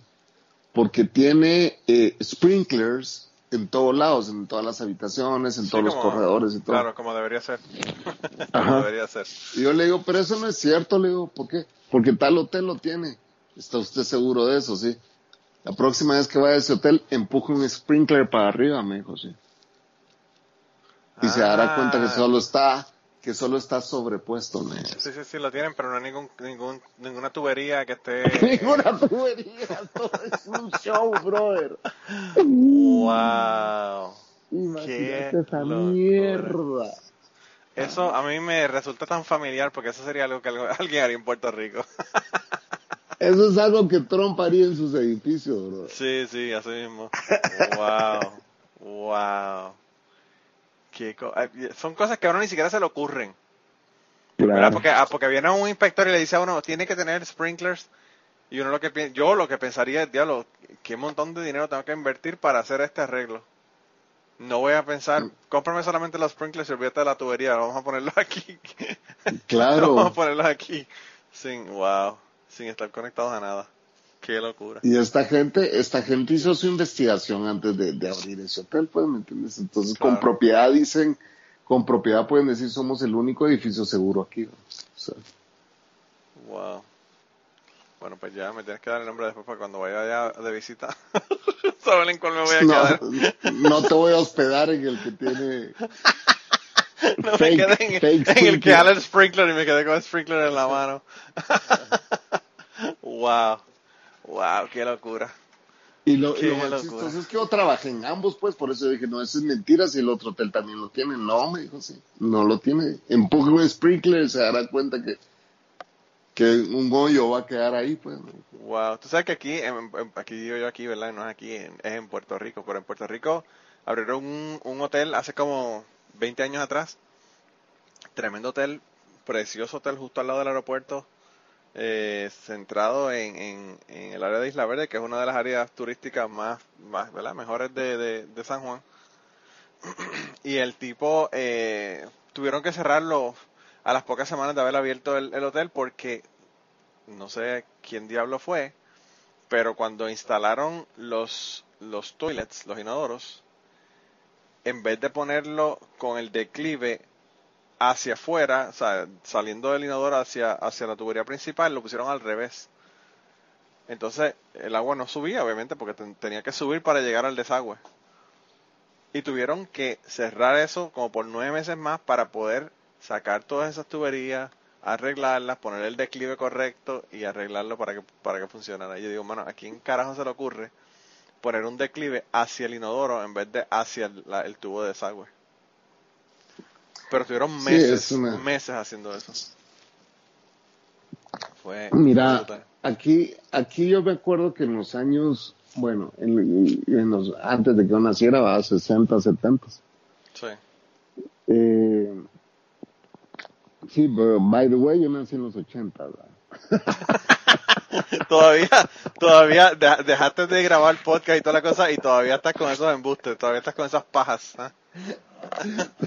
Porque tiene eh, sprinklers en todos lados, en todas las habitaciones, en Sí, todos los corredores y todo. Claro, como debería ser. como debería ser. Y yo le digo, pero eso no es cierto, le digo, ¿por qué? Porque tal hotel lo tiene. ¿Está usted seguro de eso, sí? La próxima vez que vaya a ese hotel, empuje un sprinkler para arriba, me dijo, sí. Y se dará Ah. cuenta que solo está, que solo está sobrepuesto, dijo. Sí, sí, sí, lo tienen, pero no hay ningún, ningún, ninguna tubería que esté... Ninguna tubería, todo es un show, brother. ¡Wow! Imagínate esa locura. mierda. Eso a mí me resulta tan familiar porque eso sería algo que alguien haría en Puerto Rico. Eso es algo que Trump haría en sus edificios, bro. Sí, sí, así mismo. Wow, wow. Qué co- ay, son cosas que a uno ni siquiera se le ocurren. Claro. Porque, ah, porque viene un inspector y le dice a uno, tiene que tener sprinklers. Y uno lo que yo lo que pensaría es, diablo, qué montón de dinero tengo que invertir para hacer este arreglo. No voy a pensar, cómprame solamente los sprinklers y olvídate de la tubería, vamos a ponerlos aquí. Claro. vamos a ponerlos aquí. Sin, wow, sin estar conectados a nada. Qué locura. Y esta gente, esta gente hizo su investigación antes de, de abrir ese hotel, pues, ¿me entiendes? Entonces, con propiedad dicen, con propiedad pueden decir, somos el único edificio seguro aquí. ¿no? O sea, Wow. Bueno, pues ya me tienes que dar el nombre después para cuando vaya allá de visita. Saben en cuál me voy a quedar. no, no te voy a hospedar en el que tiene... No me fake- quedé en, el que jala el sprinkler y me quedé con el sprinkler en la mano. wow. Wow, qué locura. Y lo, Qué lo más locura. chistoso es que yo trabajé en ambos, pues, por eso dije, no, eso es mentira, si el otro hotel también lo tiene. No, me dijo, sí, no lo tiene. Empuje un sprinkler se dará cuenta que, que un hoyo va a quedar ahí, pues. Wow. Tú sabes que aquí, en- en- aquí digo yo aquí, ¿verdad? No es aquí, en- es en Puerto Rico. Pero en Puerto Rico abrieron un, un hotel hace como 20 años atrás. Tremendo hotel, precioso hotel justo al lado del aeropuerto. Eh, centrado en, en, en el área de Isla Verde, que es una de las áreas turísticas más, más mejores de, San Juan. y el tipo eh, tuvieron que cerrarlo a las pocas semanas de haber abierto el, el hotel porque no sé quién diablo fue, pero cuando instalaron los, los toilets, los inodoros, en vez de ponerlo con el declive hacia afuera, saliendo del inodoro hacia, hacia la tubería principal, lo pusieron al revés. Entonces, el agua no subía, obviamente, porque ten- tenía que subir para llegar al desagüe. Y tuvieron que cerrar eso como por nueve meses más para poder sacar todas esas tuberías, arreglarlas, poner el declive correcto y arreglarlo para que, para que funcionara. Y yo digo, mano, ¿a quién carajo se le ocurre poner un declive hacia el inodoro en vez de hacia el tubo de desagüe? Pero tuvieron meses, una- meses haciendo eso. Fue Mira, brutal. aquí, aquí yo me acuerdo que en los años, bueno, en, en los, antes de que yo naciera, va, 60, 70. Sí. Eh, sí, pero by the way, yo nací en los 80, ¿verdad? Todavía, todavía deja- dejaste de grabar podcast y toda la cosa y todavía estás con esos embustes, todavía estás con esas pajas. ¿ah?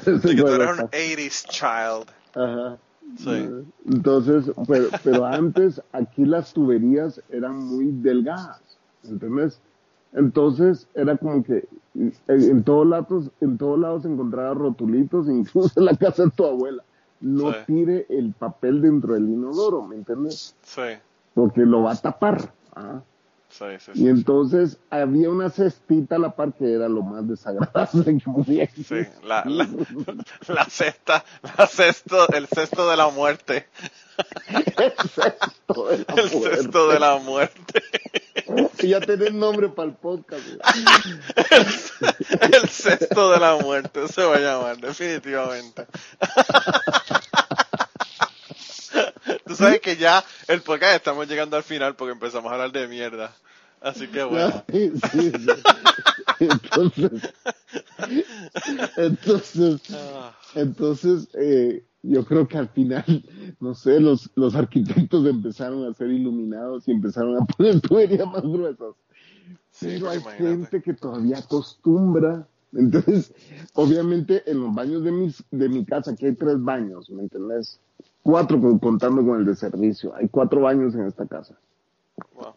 Que tú eres un 80s child. Ajá. Sí. Entonces, pero, pero antes aquí las tuberías eran muy delgadas, ¿entendés? Entonces era como que en, en todos lados, en todos lados encontraba rotulitos, incluso en la casa de tu abuela. No Sí. tire el papel dentro del inodoro, ¿me entiendes? Sí, Porque lo va a tapar. ¿ah? Sí, sí. Y entonces había una cestita a la par que era lo más desagradable que podía Sí, existir. la, la, la cesta, la cesto, el cesto de la muerte, El cesto de la el muerte. cesto de la muerte, Y ya tenés nombre para el podcast. güey. el cesto de la muerte, se va a llamar, definitivamente. Tú sabes que ya el podcast estamos llegando al final porque empezamos a hablar de mierda. Así que bueno. Sí, sí, sí. Entonces, entonces, Ah, entonces eh, yo creo que al final, no sé, los, los arquitectos empezaron a ser iluminados y empezaron a poner tuberías más gruesas. Sí, Pero hay imagínate. gente que todavía acostumbra. Entonces, obviamente en los baños de, mis, de mi casa, aquí hay tres baños, ¿me entendés? Cuatro con- contando con el de servicio. Hay cuatro baños en esta casa. wow.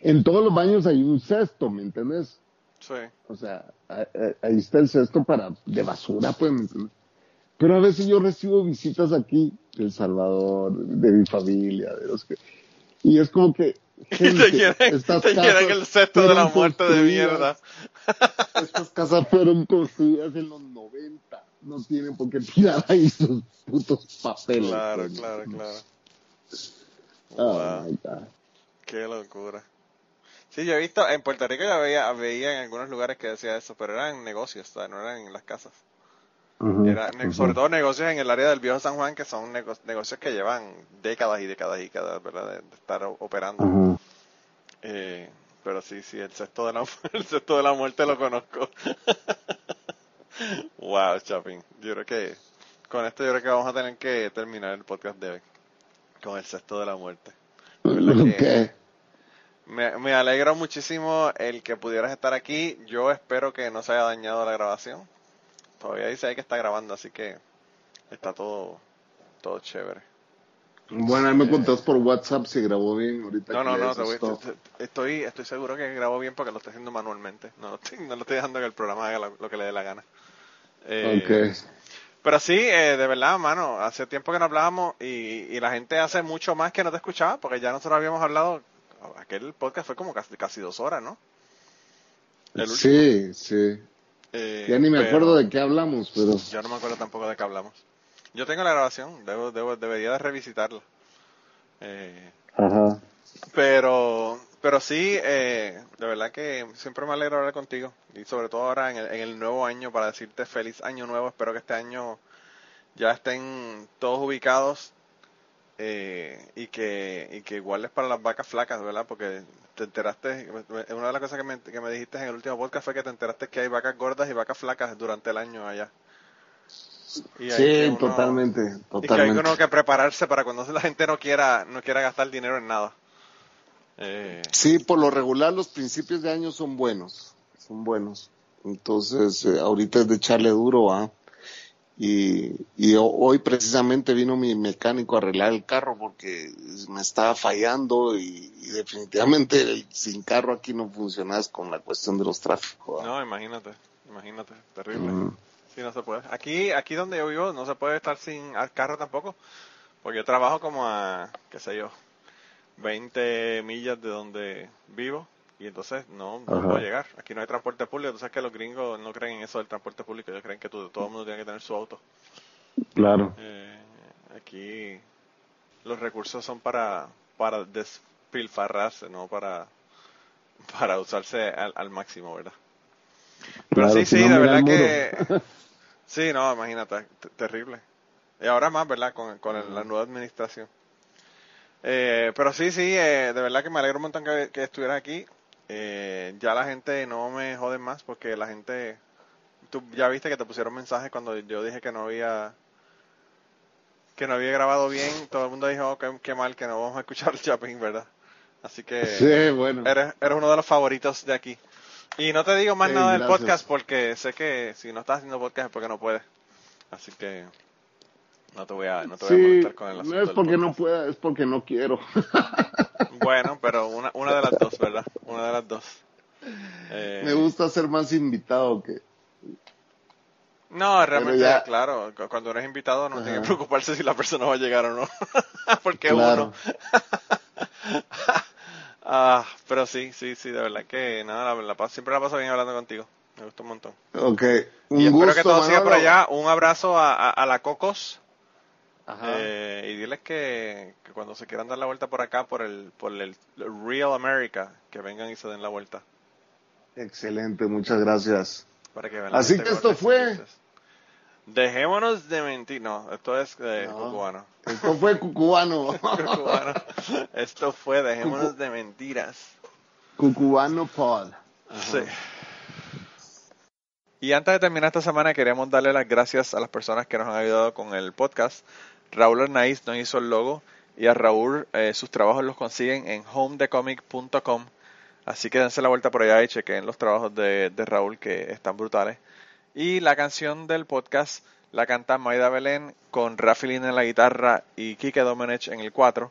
En todos los baños hay un cesto, ¿me entendés? Sí, O sea, ahí está el cesto para de basura, pues, ¿me entiendes? Pero a veces yo recibo visitas aquí de El Salvador, de mi familia, de los que... Y es como que... te gente, quieren, estas te quieren casas el cesto de la muerte de mierda. Estas casas fueron construidas en los 90. No tienen por qué tirar ahí sus putos papeles. Claro, pues. claro, claro. Oh, Wow. my God. Qué locura. Sí, yo he visto, en Puerto Rico ya veía, veía en algunos lugares que decía eso, pero eran negocios, ¿sabes? no eran en las casas. Era. Sobre todo negocios en el área del viejo San Juan, que son nego- negocios que llevan décadas y décadas y décadas, ¿verdad? De, estar operando. Eh, pero sí, sí, el sexto de la, el sexto de la muerte lo conozco. wow, Chapin. Yo creo que con esto yo creo que vamos a tener que terminar el podcast de hoy. Con el sexto de la muerte. De verdad que- Ok. Me, me alegro muchísimo el que pudieras estar aquí. Yo espero que no se haya dañado la grabación. Todavía dice ahí que está grabando, así que está todo, todo chévere. Bueno, ahí me contás por WhatsApp si grabó bien ahorita. No, no, no, te voy- estoy, estoy seguro que grabo bien porque lo estoy haciendo manualmente. No lo estoy, no lo estoy dejando que el programa haga lo, lo que le dé la gana. Eh. Pero sí, eh, de verdad, mano, hace tiempo que no hablábamos y, y la gente hace mucho más que no te escuchaba porque ya nosotros habíamos hablado, aquel podcast fue como casi, casi dos horas, ¿no? Sí, sí. Eh, Ya ni me pero acuerdo de qué hablamos, pero... Yo no me acuerdo tampoco de qué hablamos. Yo tengo la grabación, debo, debo, debería de revisitarla. Eh, Ajá. pero, pero sí, eh, de verdad que siempre me alegro hablar contigo. Y sobre todo ahora en el, en el nuevo año para decirte feliz año nuevo. Espero que este año ya estén todos ubicados eh, y que y que iguales para las vacas flacas, ¿verdad? Porque te enteraste, una de las cosas que me, que me dijiste en el último podcast fue que te enteraste que hay vacas gordas y vacas flacas durante el año allá. Y hay que Sí, uno- totalmente, Y que hay totalmente. uno que prepararse para cuando la gente no quiera no quiera gastar dinero en nada. Eh, Sí, por lo regular los principios de año son buenos, son buenos. Entonces, eh, ahorita es de echarle duro, ¿va? Y, y ho- hoy precisamente vino mi mecánico a arreglar el carro porque me estaba fallando y, y definitivamente el- sin carro aquí no funcionas con la cuestión de los tráficos. no, imagínate, imagínate, terrible. Sí, no se puede. Aquí, aquí donde yo vivo no se puede estar sin carro tampoco, porque yo trabajo como a, qué sé yo, 20 millas de donde vivo y entonces no, puedo llegar. Aquí no hay transporte público, entonces que los gringos no creen en eso del transporte público, ellos creen que tú- todo el mundo tiene que tener su auto. Claro. Eh, aquí los recursos son para, para despilfarrarse, no para, para usarse al, al máximo, ¿verdad? Pero Claro, sí, sí, no, de verdad que... Sí, no, imagínate, terrible. Y ahora más, ¿verdad? Con, con la nueva administración. Eh, pero sí, sí, eh, de verdad que me alegro un montón que, que estuvieras aquí. Eh, ya la gente no me jode más porque la gente... Tú ya viste que te pusieron mensajes cuando yo dije que no había que no había grabado bien. Todo el mundo dijo, oh, qué, qué mal que no vamos a escuchar el Chapin, ¿verdad? Así que Sí, bueno. eres, eres uno de los favoritos de aquí. Y no te digo más Sí, nada del gracias. podcast porque sé que si no estás haciendo podcast es porque no puedes. Así que No te voy a, no te voy a molestar con el asunto no es porque no pueda, es porque no quiero. Bueno, pero una, una de las dos, ¿verdad? Una de las dos. Eh, Me gusta ser más invitado que... No, realmente, ya- claro, cu- cuando eres invitado no tiene que Ajá. preocuparse si la persona va a llegar o no. Porque uno. ah, pero sí, sí, sí, de verdad que nada, la, la siempre la paso bien hablando contigo. Me gusta un montón. Ok, un y espero que todo siga por allá. Un abrazo a, a, a la Cocos. Ajá. eh, y diles que, que cuando se quieran dar la vuelta por acá, por el, por el Real America, que vengan y se den la vuelta. Excelente, muchas gracias. Para que Así que esto fue-. Dejémonos de mentir. No, esto es eh, No. cubano. Esto fue Cucubano. Cubano. Esto fue Dejémonos de mentiras. Cucubano Pod. Sí. Y antes de terminar esta semana, queremos darle las gracias a las personas que nos han ayudado con el podcast. Raúl Arnaiz nos hizo el logo y a Raúl eh, sus trabajos los consiguen en homedecomic.com. Así que dense la vuelta por allá y chequen los trabajos de, Raúl que están brutales. Y la canción del podcast la canta Maida Belén con Rafi Lin en la guitarra y Kike Domenech en el 4.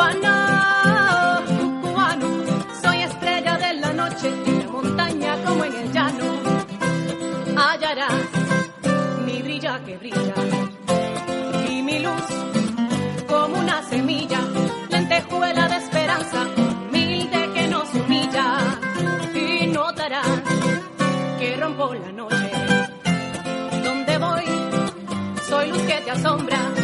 Cubano, cubano, soy estrella de la noche, en la montaña como en el llano. Hallarás mi brilla que brilla y mi luz como una semilla, lentejuela de esperanza, humilde que nos humilla. Y notarás que rompo la noche. Donde voy, soy luz que te asombra.